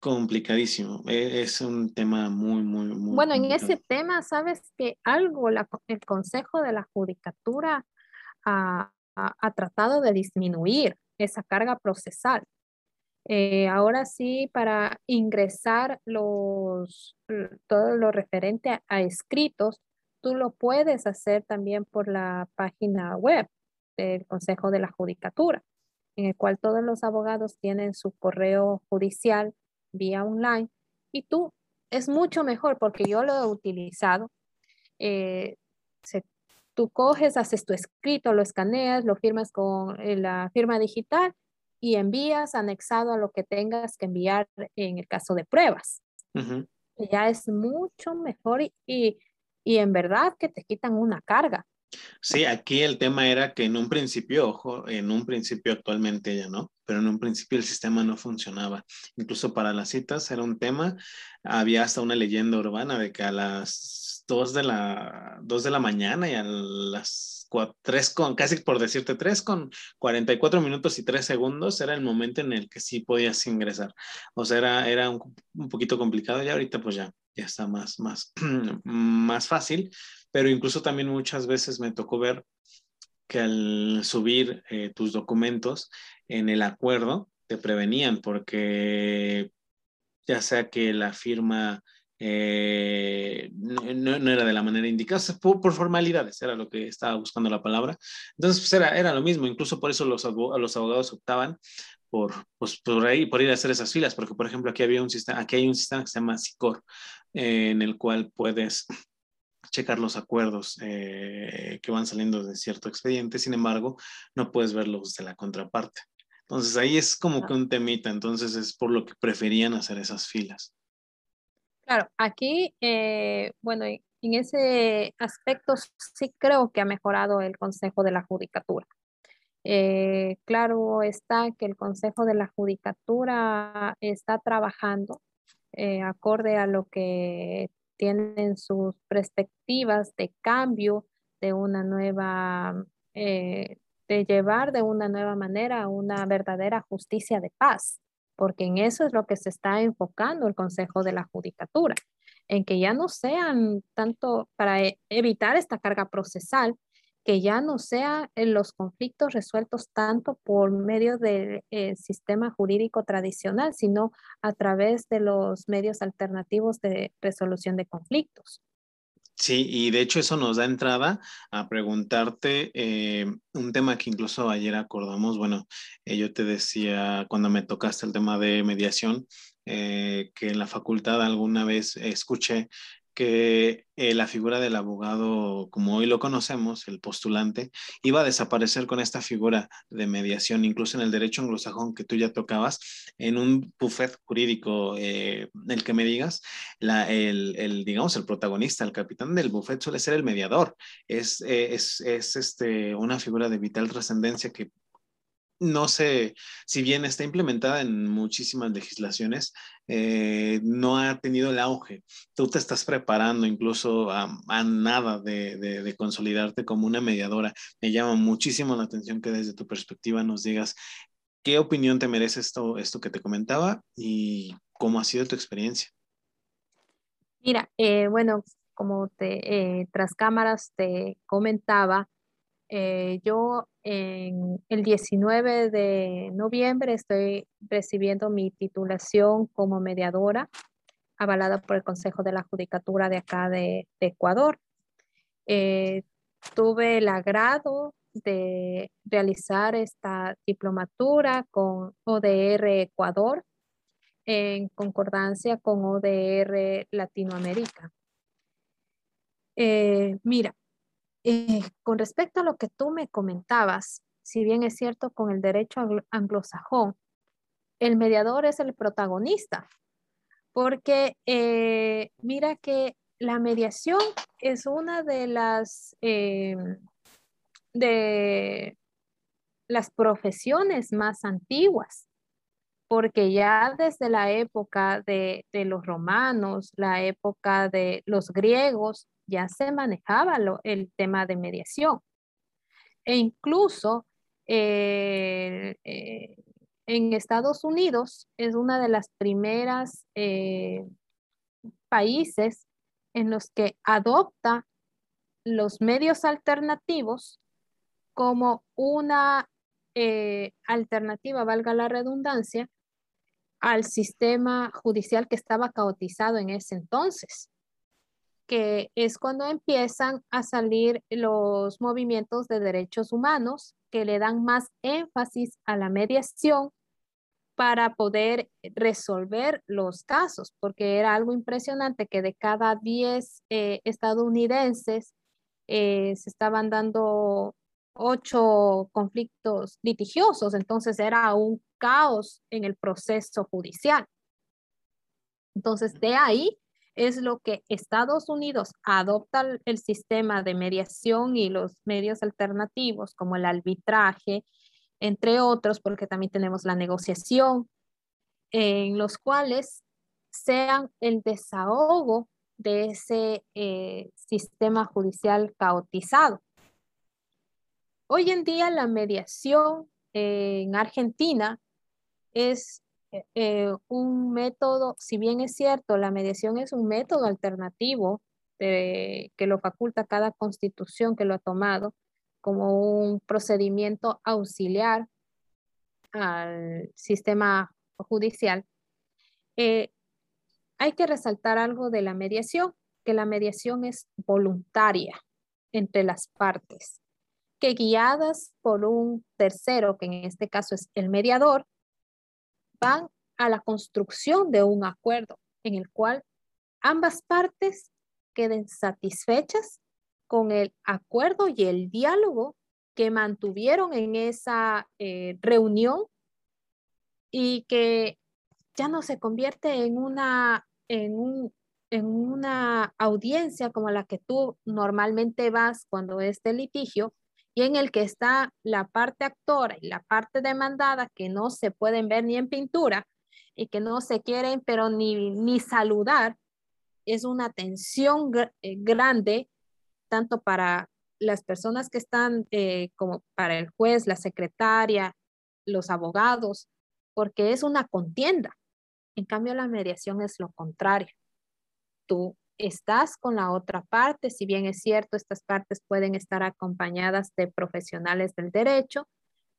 complicadísimo. E, es un tema muy, muy, muy. Bueno, en ese tema, sabes que algo el Consejo de la Judicatura ha, tratado de disminuir esa carga procesal. Eh, ahora sí, para ingresar los, todo lo referente a escritos, tú lo puedes hacer también por la página web del Consejo de la Judicatura, en el cual todos los abogados tienen su correo judicial vía online y tú es mucho mejor porque yo lo he utilizado. Eh, tú coges, haces tu escrito, lo escaneas, lo firmas con eh, la firma digital y envías anexado a lo que tengas que enviar en el caso de pruebas. Ya es mucho mejor y y en verdad que te quitan una carga. Sí, aquí el tema era que en un principio, ojo, en un principio actualmente ya no, pero en un principio el sistema no funcionaba. Incluso para las citas era un tema, había hasta una leyenda urbana de que a las 2 de la, 2 de la mañana y a las 3 con, casi por decirte 3 con 44 minutos y 3 segundos era el momento en el que sí podías ingresar. O sea, era, era un, un poquito complicado y ahorita pues ya, ya está más, más, más fácil, pero incluso también muchas veces me tocó ver que al subir eh, tus documentos en el acuerdo te prevenían porque ya sea que la firma eh, no, no, era de la manera indicada, por, formalidades, era lo que estaba buscando la palabra. Entonces, pues era, era lo mismo, incluso por eso los, los abogados optaban por, pues, por, ahí, por ir a hacer esas filas, porque por ejemplo aquí, había un sistema, aquí hay un sistema que se llama SICOR, eh, en el cual puedes checar los acuerdos eh, que van saliendo de cierto expediente, sin embargo, no puedes verlos de la contraparte. Entonces ahí es como que un temita, entonces es por lo que preferían hacer esas filas. Claro, aquí, eh, bueno, en ese aspecto sí creo que ha mejorado el Consejo de la Judicatura. Eh, claro está que el Consejo de la Judicatura está trabajando eh, acorde a lo que tienen sus perspectivas de cambio de una nueva, de llevar de una nueva manera una verdadera justicia de paz porque en eso es lo que se está enfocando el Consejo de la Judicatura, en que ya no sean tanto para e, evitar esta carga procesal, que ya no sean eh, los conflictos resueltos tanto por medio del eh, sistema jurídico tradicional, sino a través de los medios alternativos de resolución de conflictos. Sí, y de hecho eso nos da entrada a preguntarte eh, un tema que incluso ayer acordamos, bueno, eh, yo te decía cuando me tocaste el tema de mediación, eh, que en la facultad alguna vez escuché que eh, la figura del abogado, como hoy lo conocemos, el postulante, iba a desaparecer con esta figura de mediación, incluso en el derecho anglosajón que tú ya tocabas, en un buffet jurídico, eh, el que me digas, la, el, el, digamos, el protagonista, el capitán del buffet suele ser el mediador, es, eh, es, es este, una figura de vital trascendencia que no sé, si bien está implementada en muchísimas legislaciones, eh, no ha tenido el auge. Tú te estás preparando incluso a, nada de, consolidarte como una mediadora. Me llama muchísimo la atención que desde tu perspectiva nos digas qué opinión te merece esto, esto que te comentaba y cómo ha sido tu experiencia. Mira, eh, bueno, como te, eh, tras cámaras te comentaba, eh, yo el 19 de noviembre estoy recibiendo mi titulación como mediadora avalada por el Consejo de la Judicatura de acá de, Ecuador. Eh, tuve el agrado de realizar esta diplomatura con ODR Ecuador en concordancia con ODR Latinoamérica. Eh, mira, eh, con respecto a lo que tú me comentabas, si bien es cierto con el derecho anglosajón, el mediador es el protagonista, porque eh, mira que la mediación es una de las, de las profesiones más antiguas porque ya desde la época de, los romanos, la época de los griegos, ya se manejaba el tema de mediación. E incluso eh, eh, en Estados Unidos es una de las primeras eh, países en los que adopta los medios alternativos como una alternativa, valga la redundancia, al sistema judicial que estaba caotizado en ese entonces, que es cuando empiezan a salir los movimientos de derechos humanos que le dan más énfasis a la mediación para poder resolver los casos, porque era algo impresionante que de cada 10 eh, estadounidenses eh, se estaban dando ocho conflictos litigiosos, entonces era un caos en el proceso judicial. Entonces, de ahí es lo que Estados Unidos adopta el sistema de mediación y los medios alternativos como el arbitraje, entre otros, porque también tenemos la negociación, en los cuales sean el desahogo de ese eh, sistema judicial caotizado. Hoy en día la mediación en Argentina es eh, un método, si bien es cierto, la mediación es un método alternativo que lo faculta cada constitución que lo ha tomado como un procedimiento auxiliar al sistema judicial, eh, hay que resaltar algo de la mediación, que la mediación es voluntaria entre las partes que guiadas por un tercero, que en este caso es el mediador, van a la construcción de un acuerdo en el cual ambas partes queden satisfechas con el acuerdo y el diálogo que mantuvieron en esa eh, reunión y que ya no se convierte en una, en, en una audiencia como la que tú normalmente vas cuando es de litigio, y en el que está la parte actora y la parte demandada que no se pueden ver ni en pintura y que no se quieren pero ni, ni saludar, es una tensión eh, grande tanto para las personas que están eh, como para el juez, la secretaria, los abogados, porque es una contienda. En cambio, la mediación es lo contrario. Tú estás con la otra parte, si bien es cierto, estas partes pueden estar acompañadas de profesionales del derecho,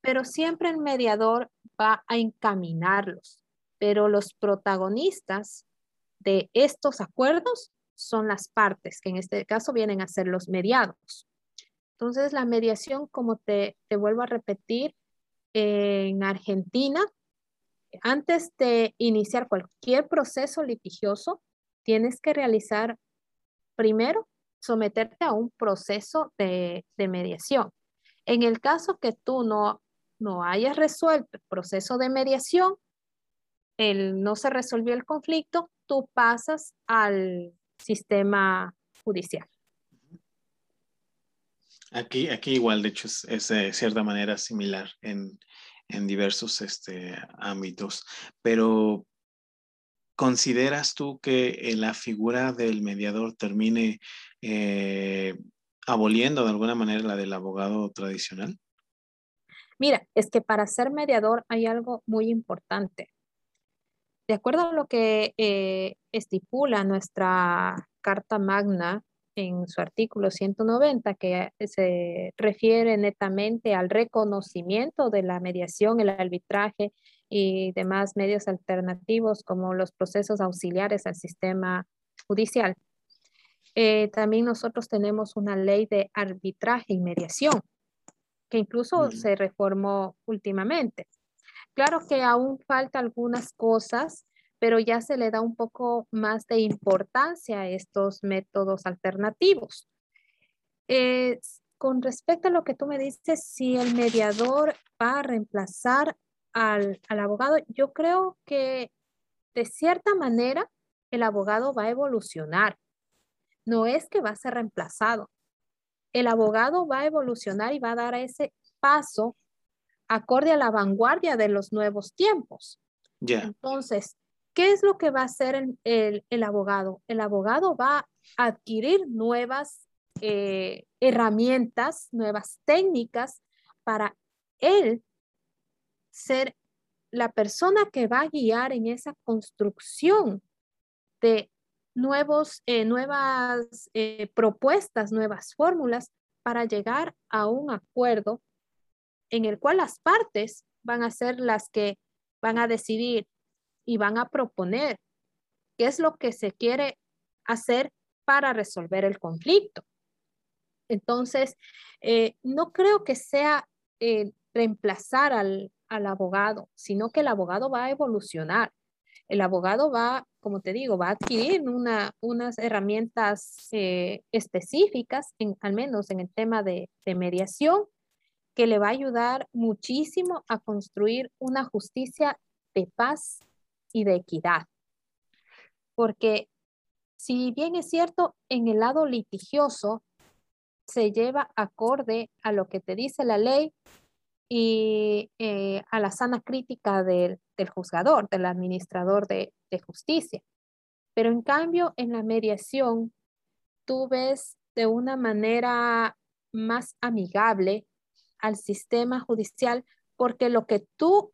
pero siempre el mediador va a encaminarlos, pero los protagonistas de estos acuerdos son las partes, que en este caso vienen a ser los mediados. Entonces, la mediación, como te, te vuelvo a repetir, en Argentina, antes de iniciar cualquier proceso litigioso, tienes que realizar primero, someterte a un proceso de, mediación. En el caso que tú no, no hayas resuelto el proceso de mediación, el, no se resolvió el conflicto, tú pasas al sistema judicial. Aquí, aquí igual, de hecho, es, de cierta manera similar en, diversos este, ámbitos, pero ¿Consideras tú que eh, la figura del mediador termine eh, aboliendo de alguna manera la del abogado tradicional? Mira, es que para ser mediador hay algo muy importante. De acuerdo a lo que eh, estipula nuestra Carta Magna en su artículo 190, que se refiere netamente al reconocimiento de la mediación, el arbitraje y demás medios alternativos como los procesos auxiliares al sistema judicial. Eh, también nosotros tenemos una ley de arbitraje y mediación, que incluso se reformó últimamente. Claro que aún falta algunas cosas, pero ya se le da un poco más de importancia a estos métodos alternativos. Eh, con respecto a lo que tú me dices, si el mediador va a reemplazar al, al abogado, yo creo que de cierta manera el abogado va a evolucionar. No es que va a ser reemplazado. El abogado va a evolucionar y va a dar ese paso acorde a la vanguardia de los nuevos tiempos. Entonces, ¿qué es lo que va a hacer el, el, abogado? El abogado va a adquirir nuevas eh, herramientas, nuevas técnicas para él ser la persona que va a guiar en esa construcción de nuevos, eh, nuevas eh, propuestas, nuevas fórmulas para llegar a un acuerdo en el cual las partes van a ser las que van a decidir y van a proponer qué es lo que se quiere hacer para resolver el conflicto. Entonces, eh, no creo que sea reemplazar al, abogado, sino que el abogado va a evolucionar. El abogado va, como te digo, va a adquirir unas herramientas eh, específicas, al menos en el tema de mediación, que le va a ayudar muchísimo a construir una justicia de paz y de equidad. Porque si bien es cierto, en el lado litigioso se lleva acorde a lo que te dice la ley y eh, a la sana crítica del, juzgador, del administrador de, justicia. Pero en cambio, en la mediación, tú ves de una manera más amigable al sistema judicial, porque lo que tú,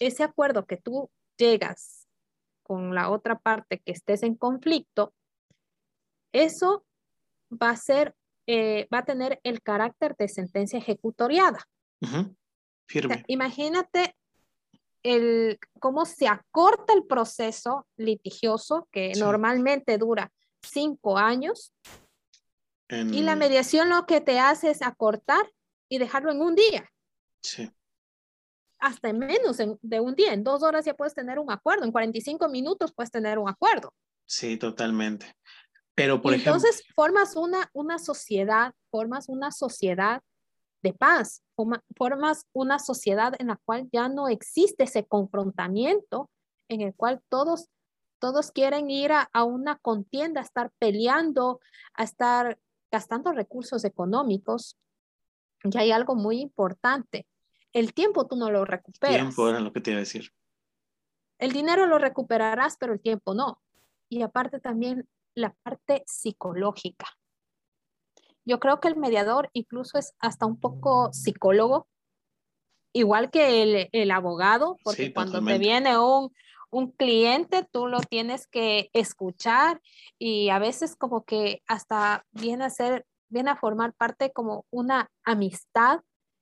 ese acuerdo que tú llegas con la otra parte que estés en conflicto, eso va a ser, eh, va a tener el carácter de sentencia ejecutoriada. Imagínate el, cómo se acorta el proceso litigioso, que normalmente dura cinco años, y la mediación lo que te hace es acortar y dejarlo en un día. Sí. Hasta en menos de un día, en dos horas ya puedes tener un acuerdo, en 45 minutos puedes tener un acuerdo. Sí, totalmente. Pero, por ejemplo... Entonces, formas una, una sociedad, formas una sociedad de paz, formas una sociedad en la cual ya no existe ese confrontamiento, en el cual todos, todos quieren ir a, a una contienda, a estar peleando, a estar gastando recursos económicos y hay algo muy importante. El tiempo tú no lo recuperas. Tiempo era lo que te iba a decir. El dinero lo recuperarás, pero el tiempo no. Y aparte también la parte psicológica. Yo creo que el mediador incluso es hasta un poco psicólogo, igual que el, el abogado, porque cuando te viene un, un cliente, tú lo tienes que escuchar y a veces como que hasta viene a ser viene a formar parte como una amistad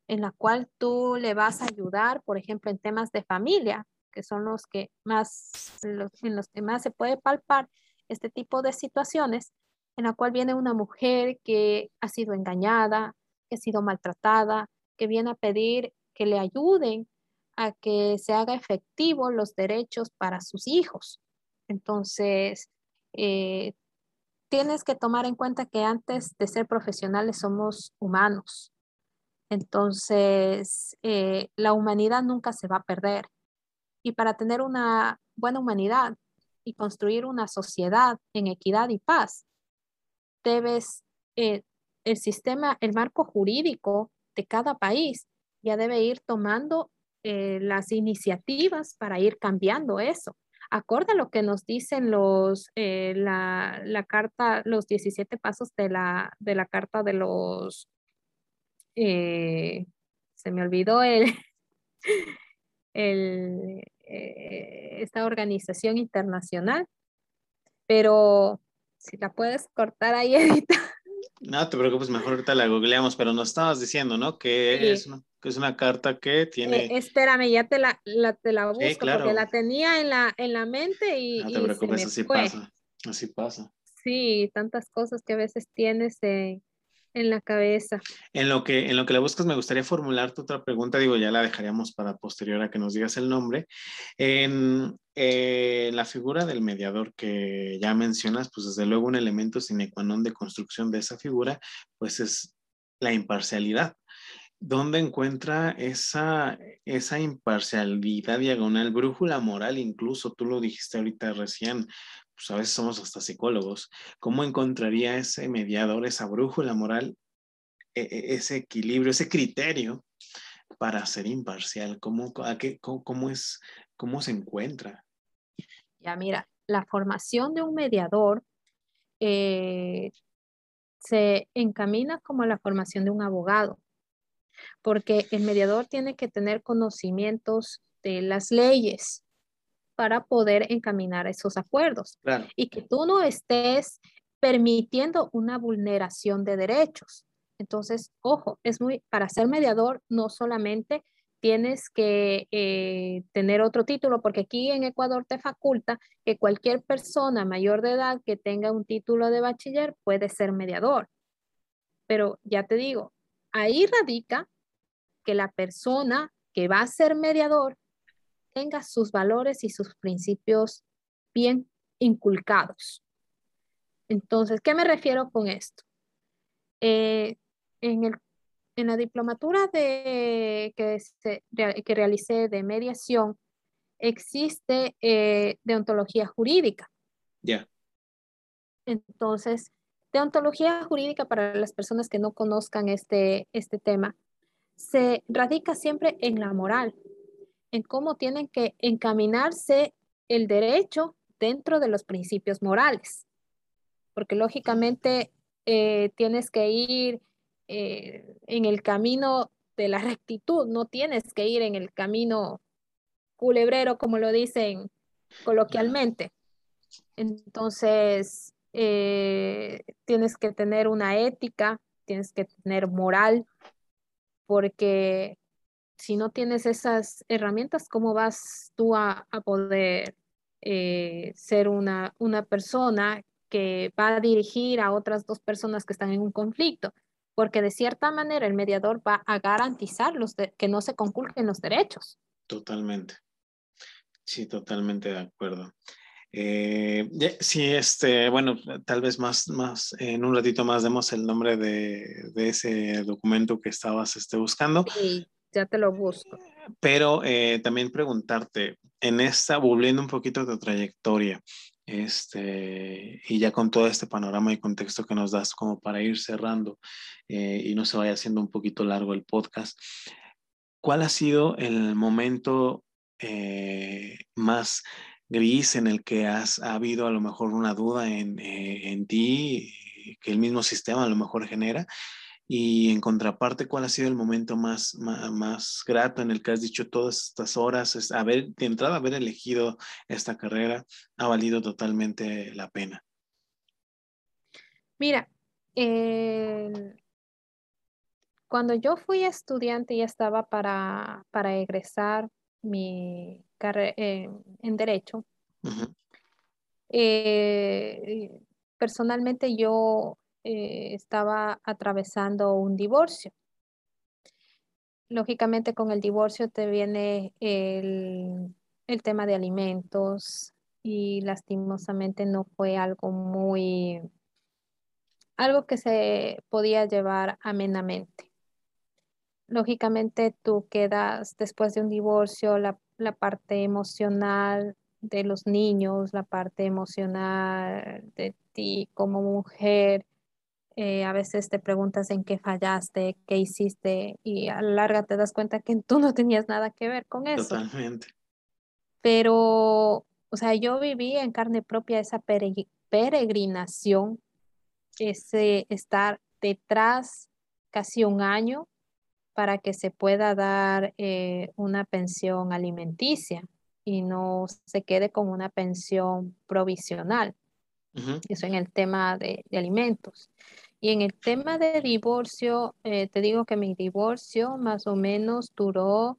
en la cual tú le vas a ayudar, por ejemplo, en temas de familia, que son los que más, los, en los que más se puede palpar este tipo de situaciones, en la cual viene una mujer que ha sido engañada, que ha sido maltratada, que viene a pedir que le ayuden a que se haga efectivo los derechos para sus hijos. Entonces, eh, tienes que tomar en cuenta que antes de ser profesionales somos humanos. Entonces, eh, la humanidad nunca se va a perder. Y para tener una buena humanidad y construir una sociedad en equidad y paz, debes, eh, el sistema, el marco jurídico de cada país ya debe ir tomando eh, las iniciativas para ir cambiando eso. Acorde a lo que nos dicen los, eh, la, la, carta, los 17 pasos de la, de la carta de los, se me olvidó el, el esta organización internacional, pero si la puedes cortar ahí, Edita. No te preocupes, mejor ahorita la googleamos, pero nos estabas diciendo, ¿no? Que, es, una, que es una carta que tiene... Eh, espérame, ya te la, la te la busco, porque la tenía en la, en la mente y... No te preocupes, así pasa, así pasa. Sí, tantas cosas que a veces tienes en, en la cabeza. En lo que en lo que le buscas me gustaría formularte otra pregunta, digo, ya la dejaríamos para posterior a que nos digas el nombre. En, eh, la figura del mediador que ya mencionas, pues desde luego un elemento sine qua non de construcción de esa figura, pues es la imparcialidad. ¿Dónde encuentra esa, esa imparcialidad diagonal, brújula moral incluso? Tú lo dijiste ahorita recién, pues a veces somos hasta psicólogos. ¿Cómo encontraría ese mediador, esa brújula moral, e, e, ese equilibrio, ese criterio para ser imparcial? ¿Cómo, a qué, cómo, es, cómo se encuentra? Ya mira, la formación de un mediador eh, se encamina como la formación de un abogado porque el mediador tiene que tener conocimientos de las leyes para poder encaminar esos acuerdos y que tú no estés permitiendo una vulneración de derechos. Entonces, ojo, es muy, para ser mediador no solamente tienes que eh, tener otro título, porque aquí en Ecuador te faculta que cualquier persona mayor de edad que tenga un título de bachiller puede ser mediador. Pero ya te digo, ahí radica que la persona que va a ser mediador tenga sus valores y sus principios bien inculcados. Entonces, ¿qué me refiero con esto? Eh, en, el, en, la diplomatura de, que, que realicé de mediación, existe eh, deontología jurídica. Ya. Entonces, deontología jurídica para las personas que no conozcan este, este tema se radica siempre en la moral, en cómo tienen que encaminarse el derecho dentro de los principios morales. Porque lógicamente eh, tienes que ir eh, en el camino de la rectitud, no tienes que ir en el camino culebrero, como lo dicen coloquialmente. Entonces, eh, tienes que tener una ética, tienes que tener moral, porque si no tienes esas herramientas, ¿cómo vas tú a, poder eh, ser una, una persona que va a dirigir a otras dos personas que están en un conflicto? Porque de cierta manera el mediador va a garantizar los que no se conculquen los derechos. Totalmente. Sí, totalmente de acuerdo. Eh, sí, este, bueno, tal vez más, más, en un ratito más demos el nombre de, de ese documento que estabas este, buscando. Sí, ya te lo busco. Pero eh, también preguntarte, en esta, volviendo un poquito de tu trayectoria, este, y ya con todo este panorama y contexto que nos das como para ir cerrando eh, y no se vaya haciendo un poquito largo el podcast, ¿cuál ha sido el momento eh, más gris en el que has ha habido a lo mejor una duda en, eh, en ti que el mismo sistema a lo mejor genera y en contraparte, ¿cuál ha sido el momento más, más, grato en el que has dicho todas estas horas? Es haber, de entrada, haber elegido esta carrera ha valido totalmente la pena. Mira, cuando yo fui estudiante y estaba para, para egresar mi carrera en Derecho, eh, personalmente yo eh, estaba atravesando un divorcio. Lógicamente con el divorcio te viene el, el tema de alimentos y lastimosamente no fue algo muy, algo que se podía llevar amenamente lógicamente tú quedas después de un divorcio, la, parte emocional de los niños, la parte emocional de ti como mujer. Eh, a veces te preguntas en qué fallaste, qué hiciste y a la larga te das cuenta que tú no tenías nada que ver con eso. Totalmente. Pero, o sea, yo viví en carne propia esa peregrinación, ese estar detrás casi un año para que se pueda dar eh, una pensión alimenticia y no se quede con una pensión provisional. Eso en el tema de, alimentos. Y en el tema de divorcio, eh, te digo que mi divorcio más o menos duró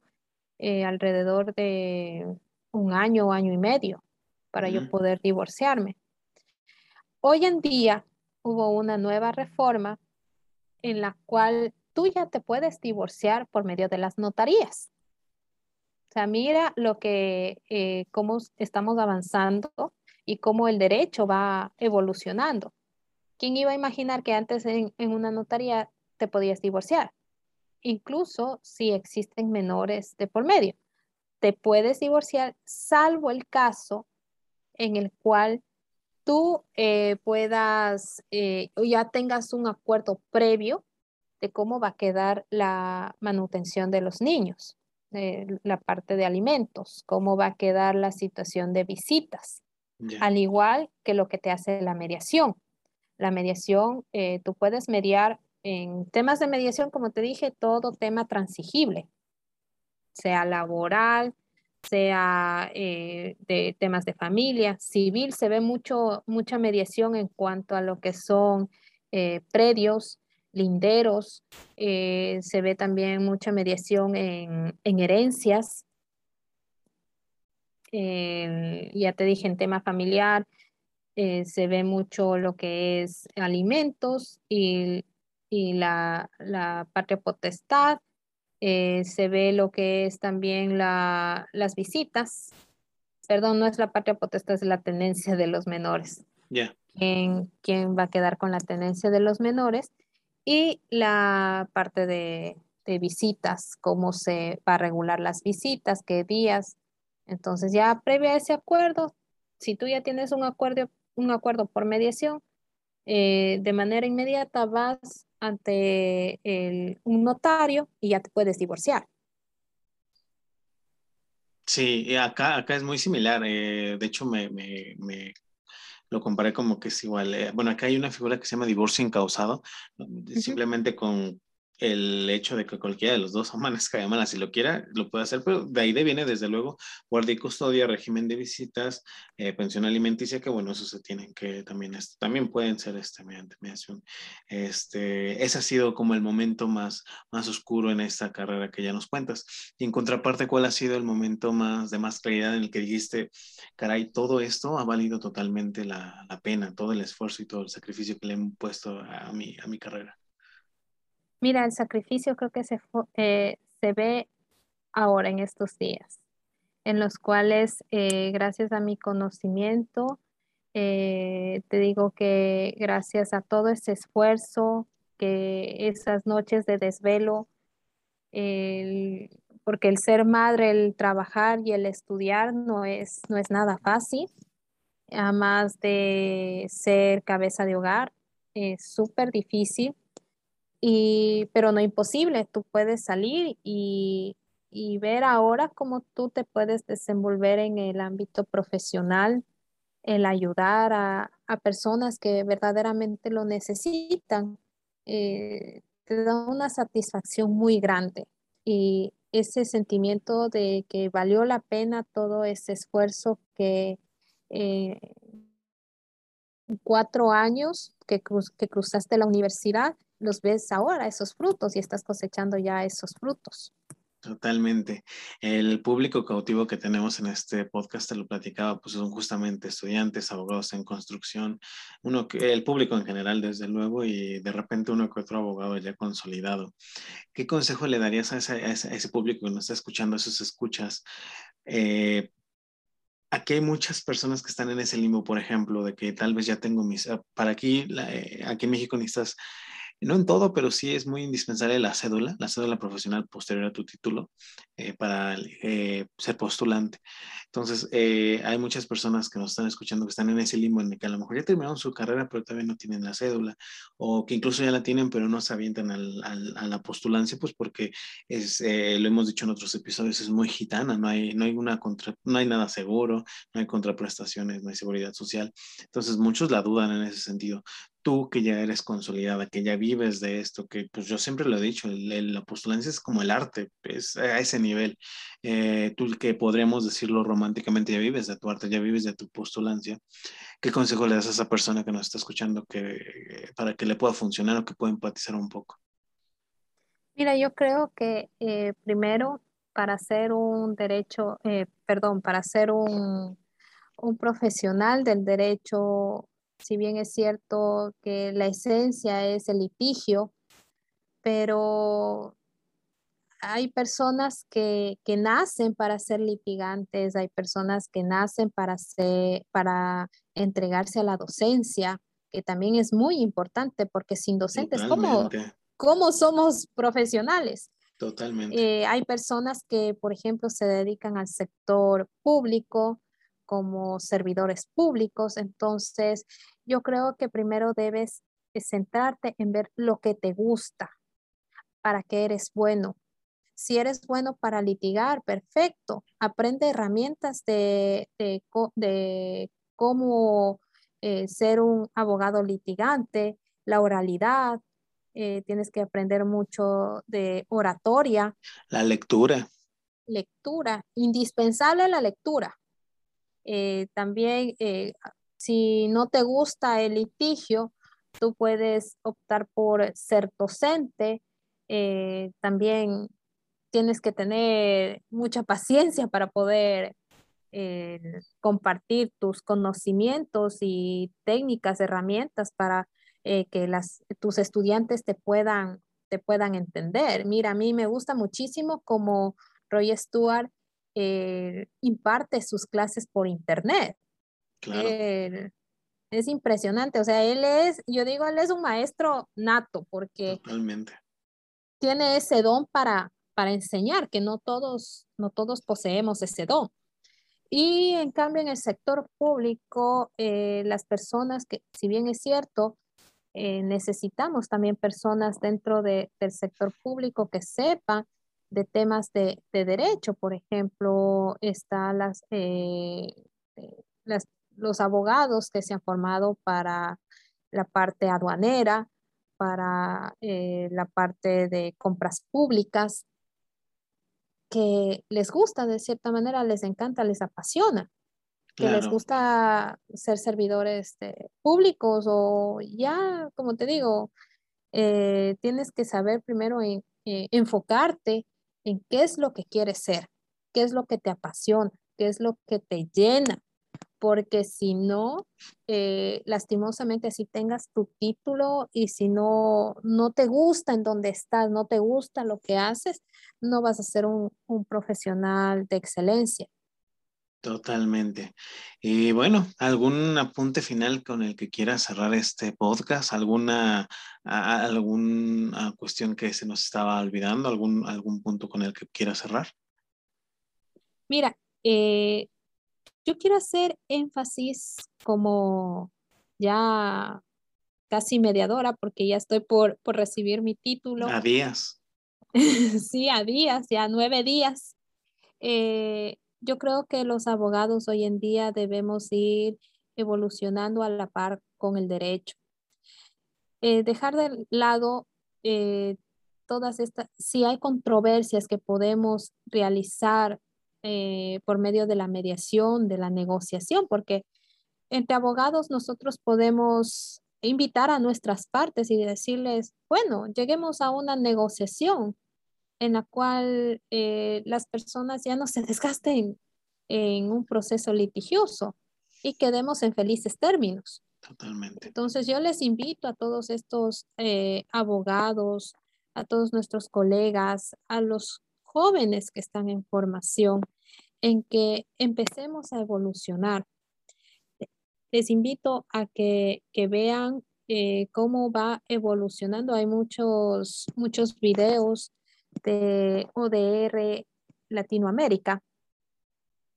eh, alrededor de un año, año y medio para yo poder divorciarme. hoy en día hubo una nueva reforma en la cual tú ya te puedes divorciar por medio de las notarías. O sea, mira lo que, eh, cómo estamos avanzando y cómo el derecho va evolucionando. ¿Quién iba a imaginar que antes en, una notaría te podías divorciar? Incluso si existen menores de por medio, te puedes divorciar salvo el caso en el cual tú eh, puedas eh, ya tengas un acuerdo previo de cómo va a quedar la manutención de los niños, la parte de alimentos, cómo va a quedar la situación de visitas, al igual que lo que te hace la mediación. La mediación, eh, tú puedes mediar en temas de mediación, como te dije, todo tema transigible, sea laboral, sea eh, de temas de familia, civil, se ve mucho, mucha mediación en cuanto a lo que son eh, predios, linderos, eh, se ve también mucha mediación en, herencias, ya te dije en tema familiar, se ve mucho lo que es alimentos y, la, la patria potestad, eh, se ve lo que es también la, las visitas. Perdón, no es la patria potestad, es la tenencia de los menores. Ya. ¿Quién, va a quedar con la tenencia de los menores? Y la parte de, de visitas, cómo se va a regular las visitas, qué días. Entonces, ya previo a ese acuerdo, si tú ya tienes un acuerdo, un acuerdo por mediación, eh, de manera inmediata vas ante un notario y ya te puedes divorciar. Sí, acá, acá es muy similar. Eh, de hecho, me, lo comparé como que es igual. Eh, bueno, acá hay una figura que se llama divorcio incausado. Simplemente con el hecho de que cualquiera de los dos amanezca de malas si lo quiera, lo puede hacer, pero de ahí viene desde luego guardia y custodia, régimen de visitas, eh, pensión alimenticia, que bueno, eso se tienen que también, también pueden ser este, mediante mediación. Este, ese ha sido como el momento más, más oscuro en esta carrera que ya nos cuentas. Y en contraparte, ¿cuál ha sido el momento más de más claridad en el que dijiste, caray, todo esto ha valido totalmente la, la pena, todo el esfuerzo y todo el sacrificio que le he puesto a mi, a mi carrera? Mira, el sacrificio creo que se, eh, se ve ahora en estos días, en los cuales eh, gracias a mi conocimiento, eh, te digo que gracias a todo ese esfuerzo, que esas noches de desvelo, porque el ser madre, el trabajar y el estudiar no es, no es nada fácil, además de ser cabeza de hogar, es súper difícil pero no imposible, tú puedes salir y, ver ahora cómo tú te puedes desenvolver en el ámbito profesional, el ayudar a, personas que verdaderamente lo necesitan, eh, te da una satisfacción muy grande. Y ese sentimiento de que valió la pena todo ese esfuerzo que eh, cuatro años que cruzaste la universidad, los ves ahora, esos frutos, y estás cosechando ya esos frutos. Totalmente. El público cautivo que tenemos en este podcast, te lo platicaba, pues son justamente estudiantes, abogados en construcción, uno que, el público en general, desde luego, y de repente uno que otro abogado ya consolidado. ¿Qué consejo le darías a ese, público que nos está escuchando, a esos escuchas? Eh, aquí hay muchas personas que están en ese limbo, por ejemplo, de que tal vez ya tengo mis, para aquí, eh, aquí en México necesitas no en todo, pero sí es muy indispensable la cédula, la cédula profesional posterior a tu título eh, para eh, ser postulante. Entonces, eh, hay muchas personas que nos están escuchando que están en ese limbo en el que a lo mejor ya terminaron su carrera, pero todavía no tienen la cédula, o que incluso ya la tienen, pero no se avientan al, a la postulancia, pues porque es, lo hemos dicho en otros episodios, es muy gitana, no hay, no hay, una contra, no hay nada seguro, no hay contraprestaciones, no hay seguridad social. Entonces, muchos la dudan en ese sentido tú que ya eres consolidada, que ya vives de esto, que pues yo siempre lo he dicho, la postulancia es como el arte, es a ese nivel. Eh, tú que podríamos decirlo románticamente, ya vives de tu arte, ya vives de tu postulancia. ¿Qué consejo le das a esa persona que nos está escuchando que, para que le pueda funcionar o que pueda empatizar un poco? Mira, yo creo que eh, primero para ser un derecho, eh, perdón, para ser un, un profesional del derecho si bien es cierto que la esencia es el litigio, pero hay personas que, nacen para ser litigantes, hay personas que nacen para, para entregarse a la docencia, que también es muy importante porque sin docentes, ¿cómo, ¿cómo, somos profesionales? Totalmente. Eh, hay personas que, por ejemplo, se dedican al sector público como servidores públicos, entonces yo creo que primero debes centrarte en ver lo que te gusta, para qué eres bueno, si eres bueno para litigar, perfecto. Aprende herramientas de, cómo eh, ser un abogado litigante, la oralidad. Eh, tienes que aprender mucho de oratoria. La lectura. Lectura, indispensable la lectura. Eh, también, si no te gusta el litigio, tú puedes optar por ser docente. también tienes que tener mucha paciencia para poder eh, compartir tus conocimientos y técnicas, herramientas para eh, que las, tus estudiantes te puedan, te puedan entender. Mira, a mí me gusta muchísimo como Roy Stewart eh, imparte sus clases por internet. Claro. es impresionante, o sea, él es, yo digo, él es un maestro nato porque Totalmente. tiene ese don para, para enseñar, que no todos, no todos poseemos ese don. Y en cambio en el sector público, eh, las personas que, si bien es cierto, eh, necesitamos también personas dentro del sector público que sepan de temas de, derecho. Por ejemplo, están las, eh, las, los abogados que se han formado para la parte aduanera, para la parte de compras públicas, que les gusta de cierta manera, les encanta, les apasiona, que les gusta ser servidores públicos o ya, como te digo, eh, tienes que saber primero en, eh, enfocarte en qué es lo que quieres ser, qué es lo que te apasiona, qué es lo que te llena, porque si no, eh, lastimosamente, si tengas tu título y si no, no te gusta en donde estás, no te gusta lo que haces, no vas a ser un, profesional de excelencia. Totalmente. Y bueno, ¿algún apunte final con el que quieras cerrar este podcast? ¿Alguna, alguna cuestión que se nos estaba olvidando? ¿Algún, algún punto con el que quieras cerrar? Mira, eh, yo quiero hacer énfasis como ya casi mediadora, porque ya estoy por, recibir mi título. A días. sí, a días, ya nueve días. Eh, yo creo que los abogados hoy en día debemos ir evolucionando a la par con el derecho. Eh, dejar de lado eh, todas estas, si hay controversias que podemos realizar eh, por medio de la mediación, de la negociación, porque entre abogados nosotros podemos invitar a nuestras partes y decirles, bueno, lleguemos a una negociación en la cual eh, las personas ya no se desgasten en un proceso litigioso y quedemos en felices términos. Totalmente. Entonces yo les invito a todos estos eh, abogados, a todos nuestros colegas, a los jóvenes que están en formación, en que empecemos a evolucionar. Les invito a que, vean eh, cómo va evolucionando. Hay muchos, muchos videos de ODR Latinoamérica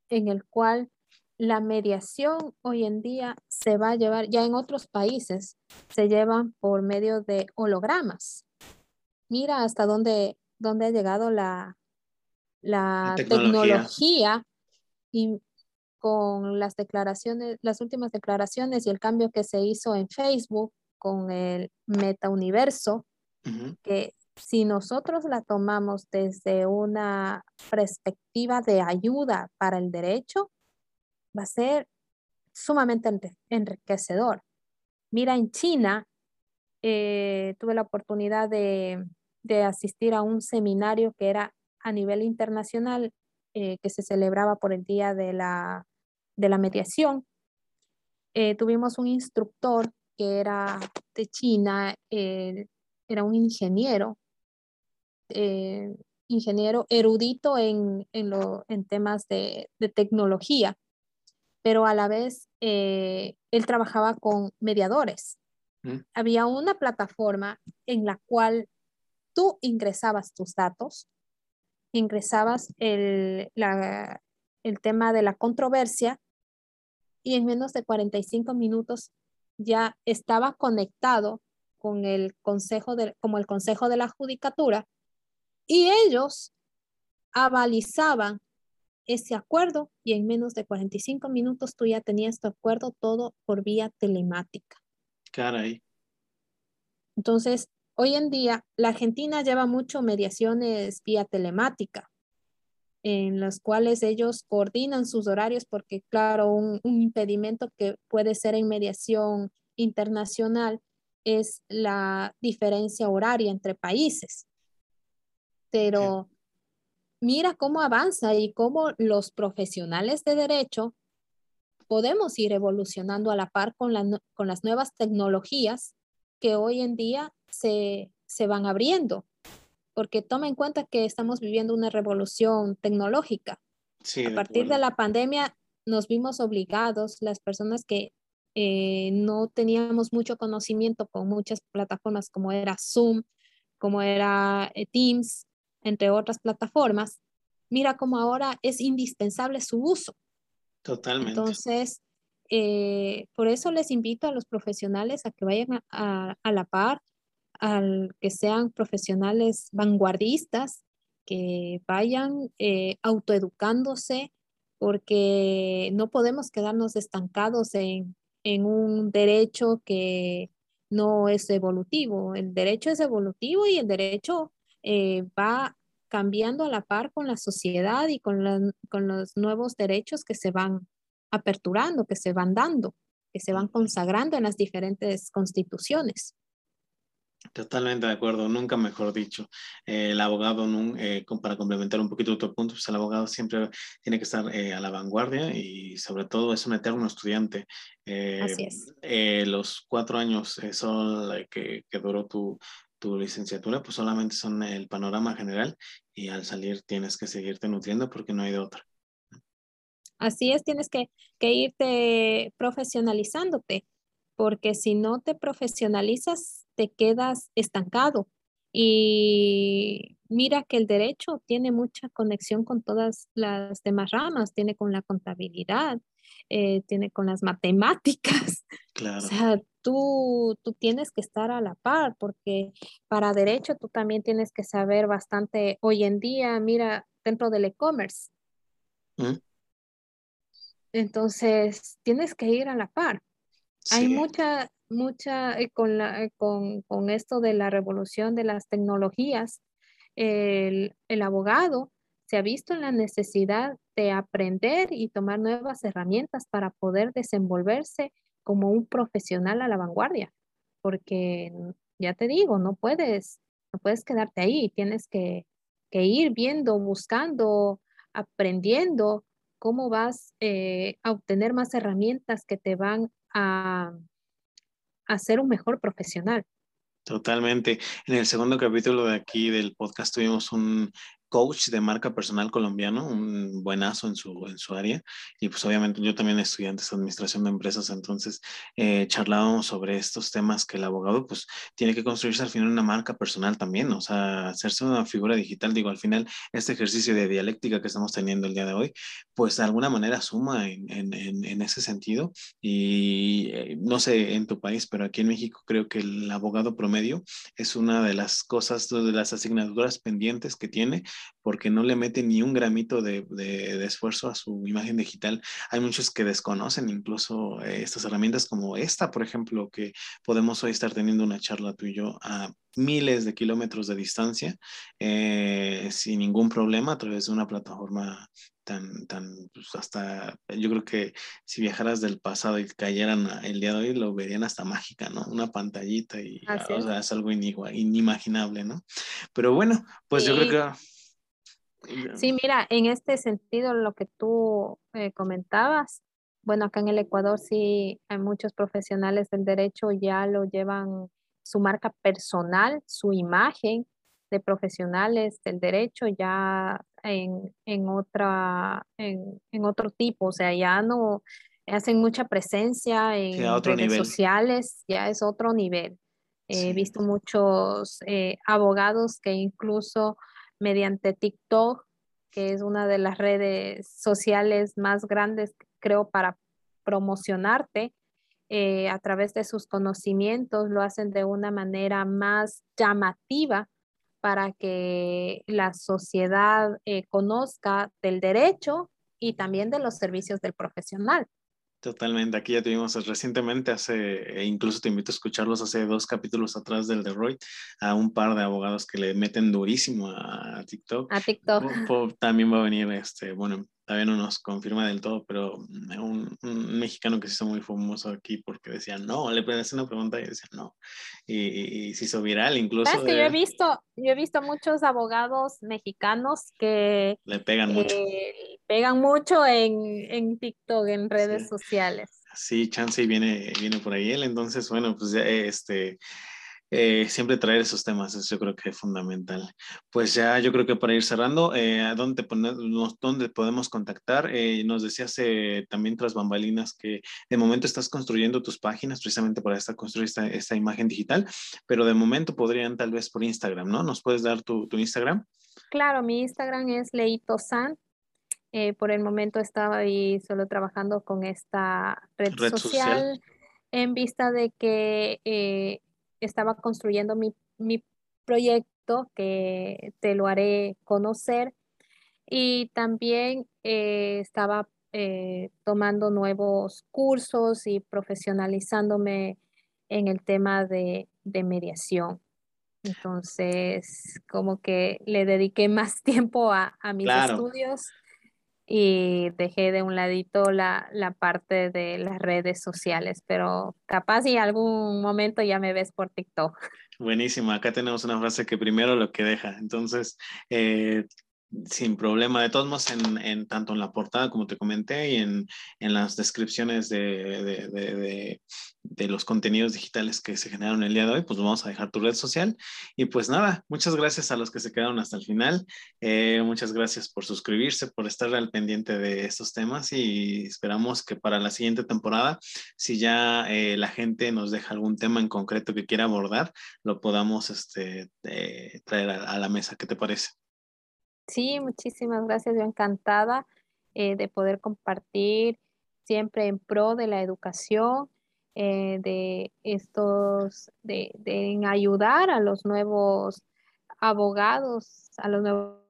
en el cual la mediación hoy en día se va a llevar, ya en otros países se llevan por medio de hologramas. Mira hasta dónde, dónde ha llegado la, la, tecnología. y con las declaraciones, las últimas declaraciones y el cambio que se hizo en Facebook con el metauniverso, que si nosotros la tomamos desde una perspectiva de ayuda para el derecho, va a ser sumamente enriquecedor. Mira, en China eh, tuve la oportunidad de, asistir a un seminario que era a nivel internacional eh, que se celebraba por el Día de la, de la Mediación. eh, tuvimos un instructor que era de China, era un ingeniero, eh, ingeniero erudito en, en, temas de, tecnología, pero a la vez eh, él trabajaba con mediadores. Mm. Había una plataforma en la cual tú ingresabas tus datos, ingresabas el, el tema de la controversia y en menos de 45 minutos ya estaba conectado con el consejo de, como el consejo de la judicatura y ellos avalizaban ese acuerdo y en menos de 45 minutos tú ya tenías tu acuerdo todo por vía telemática. Caray. Entonces, hoy en día la Argentina lleva mucho mediaciones vía telemática en las cuales ellos coordinan sus horarios porque, claro, un, impedimento que puede ser en mediación internacional es la diferencia horaria entre países. Pero mira cómo avanza y cómo los profesionales de derecho podemos ir evolucionando a la par con, con las nuevas tecnologías que hoy en día se, se van abriendo. Porque toma en cuenta que estamos viviendo una revolución tecnológica. a partir de la pandemia nos vimos obligados, las personas que eh, no teníamos mucho conocimiento con muchas plataformas como era Zoom, como era eh, Teams, entre otras plataformas, mira cómo ahora es indispensable su uso. Totalmente. Entonces, eh, por eso les invito a los profesionales a que vayan a la par, al que sean profesionales vanguardistas, que vayan eh, autoeducándose, porque no podemos quedarnos estancados en, un derecho que no es evolutivo. El derecho es evolutivo y el derecho eh, va cambiando a la par con la sociedad y con, con los nuevos derechos que se van aperturando, que se van dando, que se van consagrando en las diferentes constituciones. Totalmente de acuerdo, nunca mejor dicho. Eh, el abogado, eh, para complementar un poquito tu punto, pues el abogado siempre tiene que estar eh, a la vanguardia y sobre todo es un eterno estudiante. Así es. los cuatro años son que, que duró tu, tu licenciatura, pues solamente son el panorama general y al salir tienes que seguirte nutriendo porque no hay de otra. Así es, tienes que, que irte profesionalizándote, porque si no te profesionalizas, te quedas estancado. Y mira que el derecho tiene mucha conexión con todas las demás ramas, tiene con la contabilidad, eh, tiene con las matemáticas. Claro. O sea, tú, tú tienes que estar a la par, porque para derecho tú también tienes que saber bastante. Hoy en día, mira, dentro del e-commerce. ¿Mm? Entonces, tienes que ir a la par. Hay mucha, mucha, eh, con, la, eh, con, con, esto de la revolución de las tecnologías, el, el abogado se ha visto la necesidad de aprender y tomar nuevas herramientas para poder desenvolverse como un profesional a la vanguardia, porque ya te digo, no puedes, no puedes quedarte ahí, tienes que, que ir viendo, buscando, aprendiendo cómo vas eh, a obtener más herramientas que te van a, a ser un mejor profesional. Totalmente. En el segundo capítulo de aquí del podcast tuvimos un coach de marca personal colombiano, un buenazo en su, en su área. Y pues obviamente yo también estudiante de administración de empresas, entonces eh, charlábamos sobre estos temas que el abogado pues tiene que construirse al final una marca personal también, o sea, hacerse una figura digital. Digo, al final este ejercicio de dialéctica que estamos teniendo el día de hoy, pues de alguna manera suma en, en, en, ese sentido. Y eh, no sé en tu país, pero aquí en México creo que el abogado promedio es una de las cosas, de las asignaturas pendientes que tiene porque no le mete ni un gramito de, esfuerzo a su imagen digital. Hay muchos que desconocen incluso eh, estas herramientas como esta, por ejemplo, que podemos hoy estar teniendo una charla tú y yo a miles de kilómetros de distancia eh, sin ningún problema a través de una plataforma tan, tan, pues hasta, yo creo que si viajaras del pasado y cayeran el día de hoy, lo verían hasta mágica, ¿no? Una pantallita y, o sea, es algo inimaginable, ¿no? Pero bueno, pues yo creo que Sí, mira, en este sentido, lo que tú eh, comentabas, bueno, acá en el Ecuador sí hay muchos profesionales del derecho ya lo llevan su marca personal, su imagen de profesionales del derecho ya en, en otra, en, en, otro tipo, o sea, ya no hacen mucha presencia en redes sociales, ya es otro nivel. He visto muchos eh, abogados que incluso mediante TikTok, que es una de las redes sociales más grandes, creo, para promocionarte, eh, a través de sus conocimientos, lo hacen de una manera más llamativa para que la sociedad eh, conozca del derecho y también de los servicios del profesional. Totalmente, aquí ya tuvimos recientemente, hace, e incluso te invito a escucharlos hace dos capítulos atrás del de Roy, a un par de abogados que le meten durísimo a TikTok. A TikTok. también va a venir, este, bueno, todavía no nos confirma del todo, pero un, mexicano que se hizo muy famoso aquí porque decía no, le hacer una pregunta y decía no, y, se hizo viral incluso. Es que yo he visto, yo he visto muchos abogados mexicanos que le pegan mucho. Eh, pegan mucho en, en TikTok, en redes sociales. Sí, Chance viene, viene por ahí él, entonces bueno, pues ya este eh, siempre traer esos temas, eso yo creo que es fundamental. Pues ya yo creo que para ir cerrando, eh, ¿dónde, ¿dónde podemos contactar? Eh, nos decías eh, también tras bambalinas que de momento estás construyendo tus páginas precisamente para esta, construir esta, esta, imagen digital, pero de momento podrían tal vez por Instagram, ¿no? ¿Nos puedes dar tu, tu Instagram? Claro, mi Instagram es Leito San. por el momento estaba ahí solo trabajando con esta red, social, social, en vista de que estaba construyendo mi, proyecto que te lo haré conocer. Y también eh, estaba eh, tomando nuevos cursos y profesionalizándome en el tema de, mediación. Entonces, como que le dediqué más tiempo a, mis estudios y dejé de un ladito la, la, parte de las redes sociales, pero capaz y algún momento ya me ves por TikTok. Buenísimo, acá tenemos una frase que primero lo que deja, entonces eh, sin problema. De todos modos, en, tanto en la portada, como te comenté, y en, en las descripciones de, de, los contenidos digitales que se generaron el día de hoy, pues vamos a dejar tu red social. Y pues nada, muchas gracias a los que se quedaron hasta el final. Eh, muchas gracias por suscribirse, por estar al pendiente de estos temas y esperamos que para la siguiente temporada, si ya eh, la gente nos deja algún tema en concreto que quiera abordar, lo podamos este, eh, traer a la mesa. ¿Qué te parece? Sí, muchísimas gracias. Yo encantada eh, de poder compartir siempre en pro de la educación, eh, de estos, de, de ayudar a los nuevos abogados, a los nuevos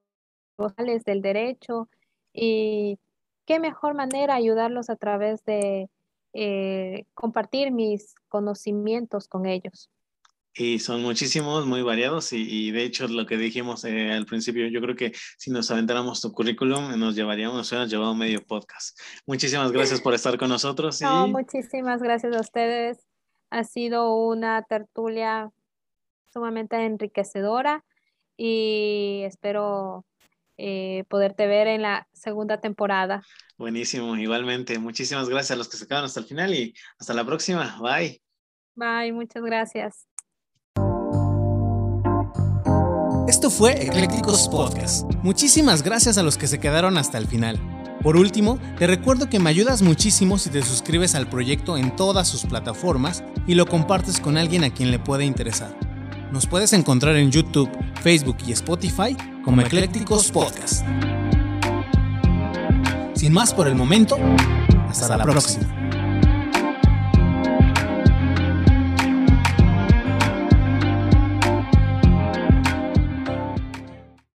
del derecho y qué mejor manera ayudarlos a través de eh, compartir mis conocimientos con ellos. Y son muchísimos, muy variados y, de hecho lo que dijimos eh, al principio, yo creo que si nos aventáramos tu currículum nos llevaríamos, nos hubiéramos llevado medio podcast. Muchísimas gracias por estar con nosotros. No, muchísimas gracias a ustedes. Ha sido una tertulia sumamente enriquecedora y espero eh, poderte ver en la segunda temporada. Buenísimo, igualmente. Muchísimas gracias a los que se quedaron hasta el final y hasta la próxima. Bye. Bye, muchas gracias. Esto fue Eclécticos Podcast. Muchísimas gracias a los que se quedaron hasta el final. Por último, te recuerdo que me ayudas muchísimo si te suscribes al proyecto en todas sus plataformas y lo compartes con alguien a quien le pueda interesar. Nos puedes encontrar en YouTube, Facebook y Spotify como Eclécticos Podcast. Sin más por el momento, hasta, la, próxima.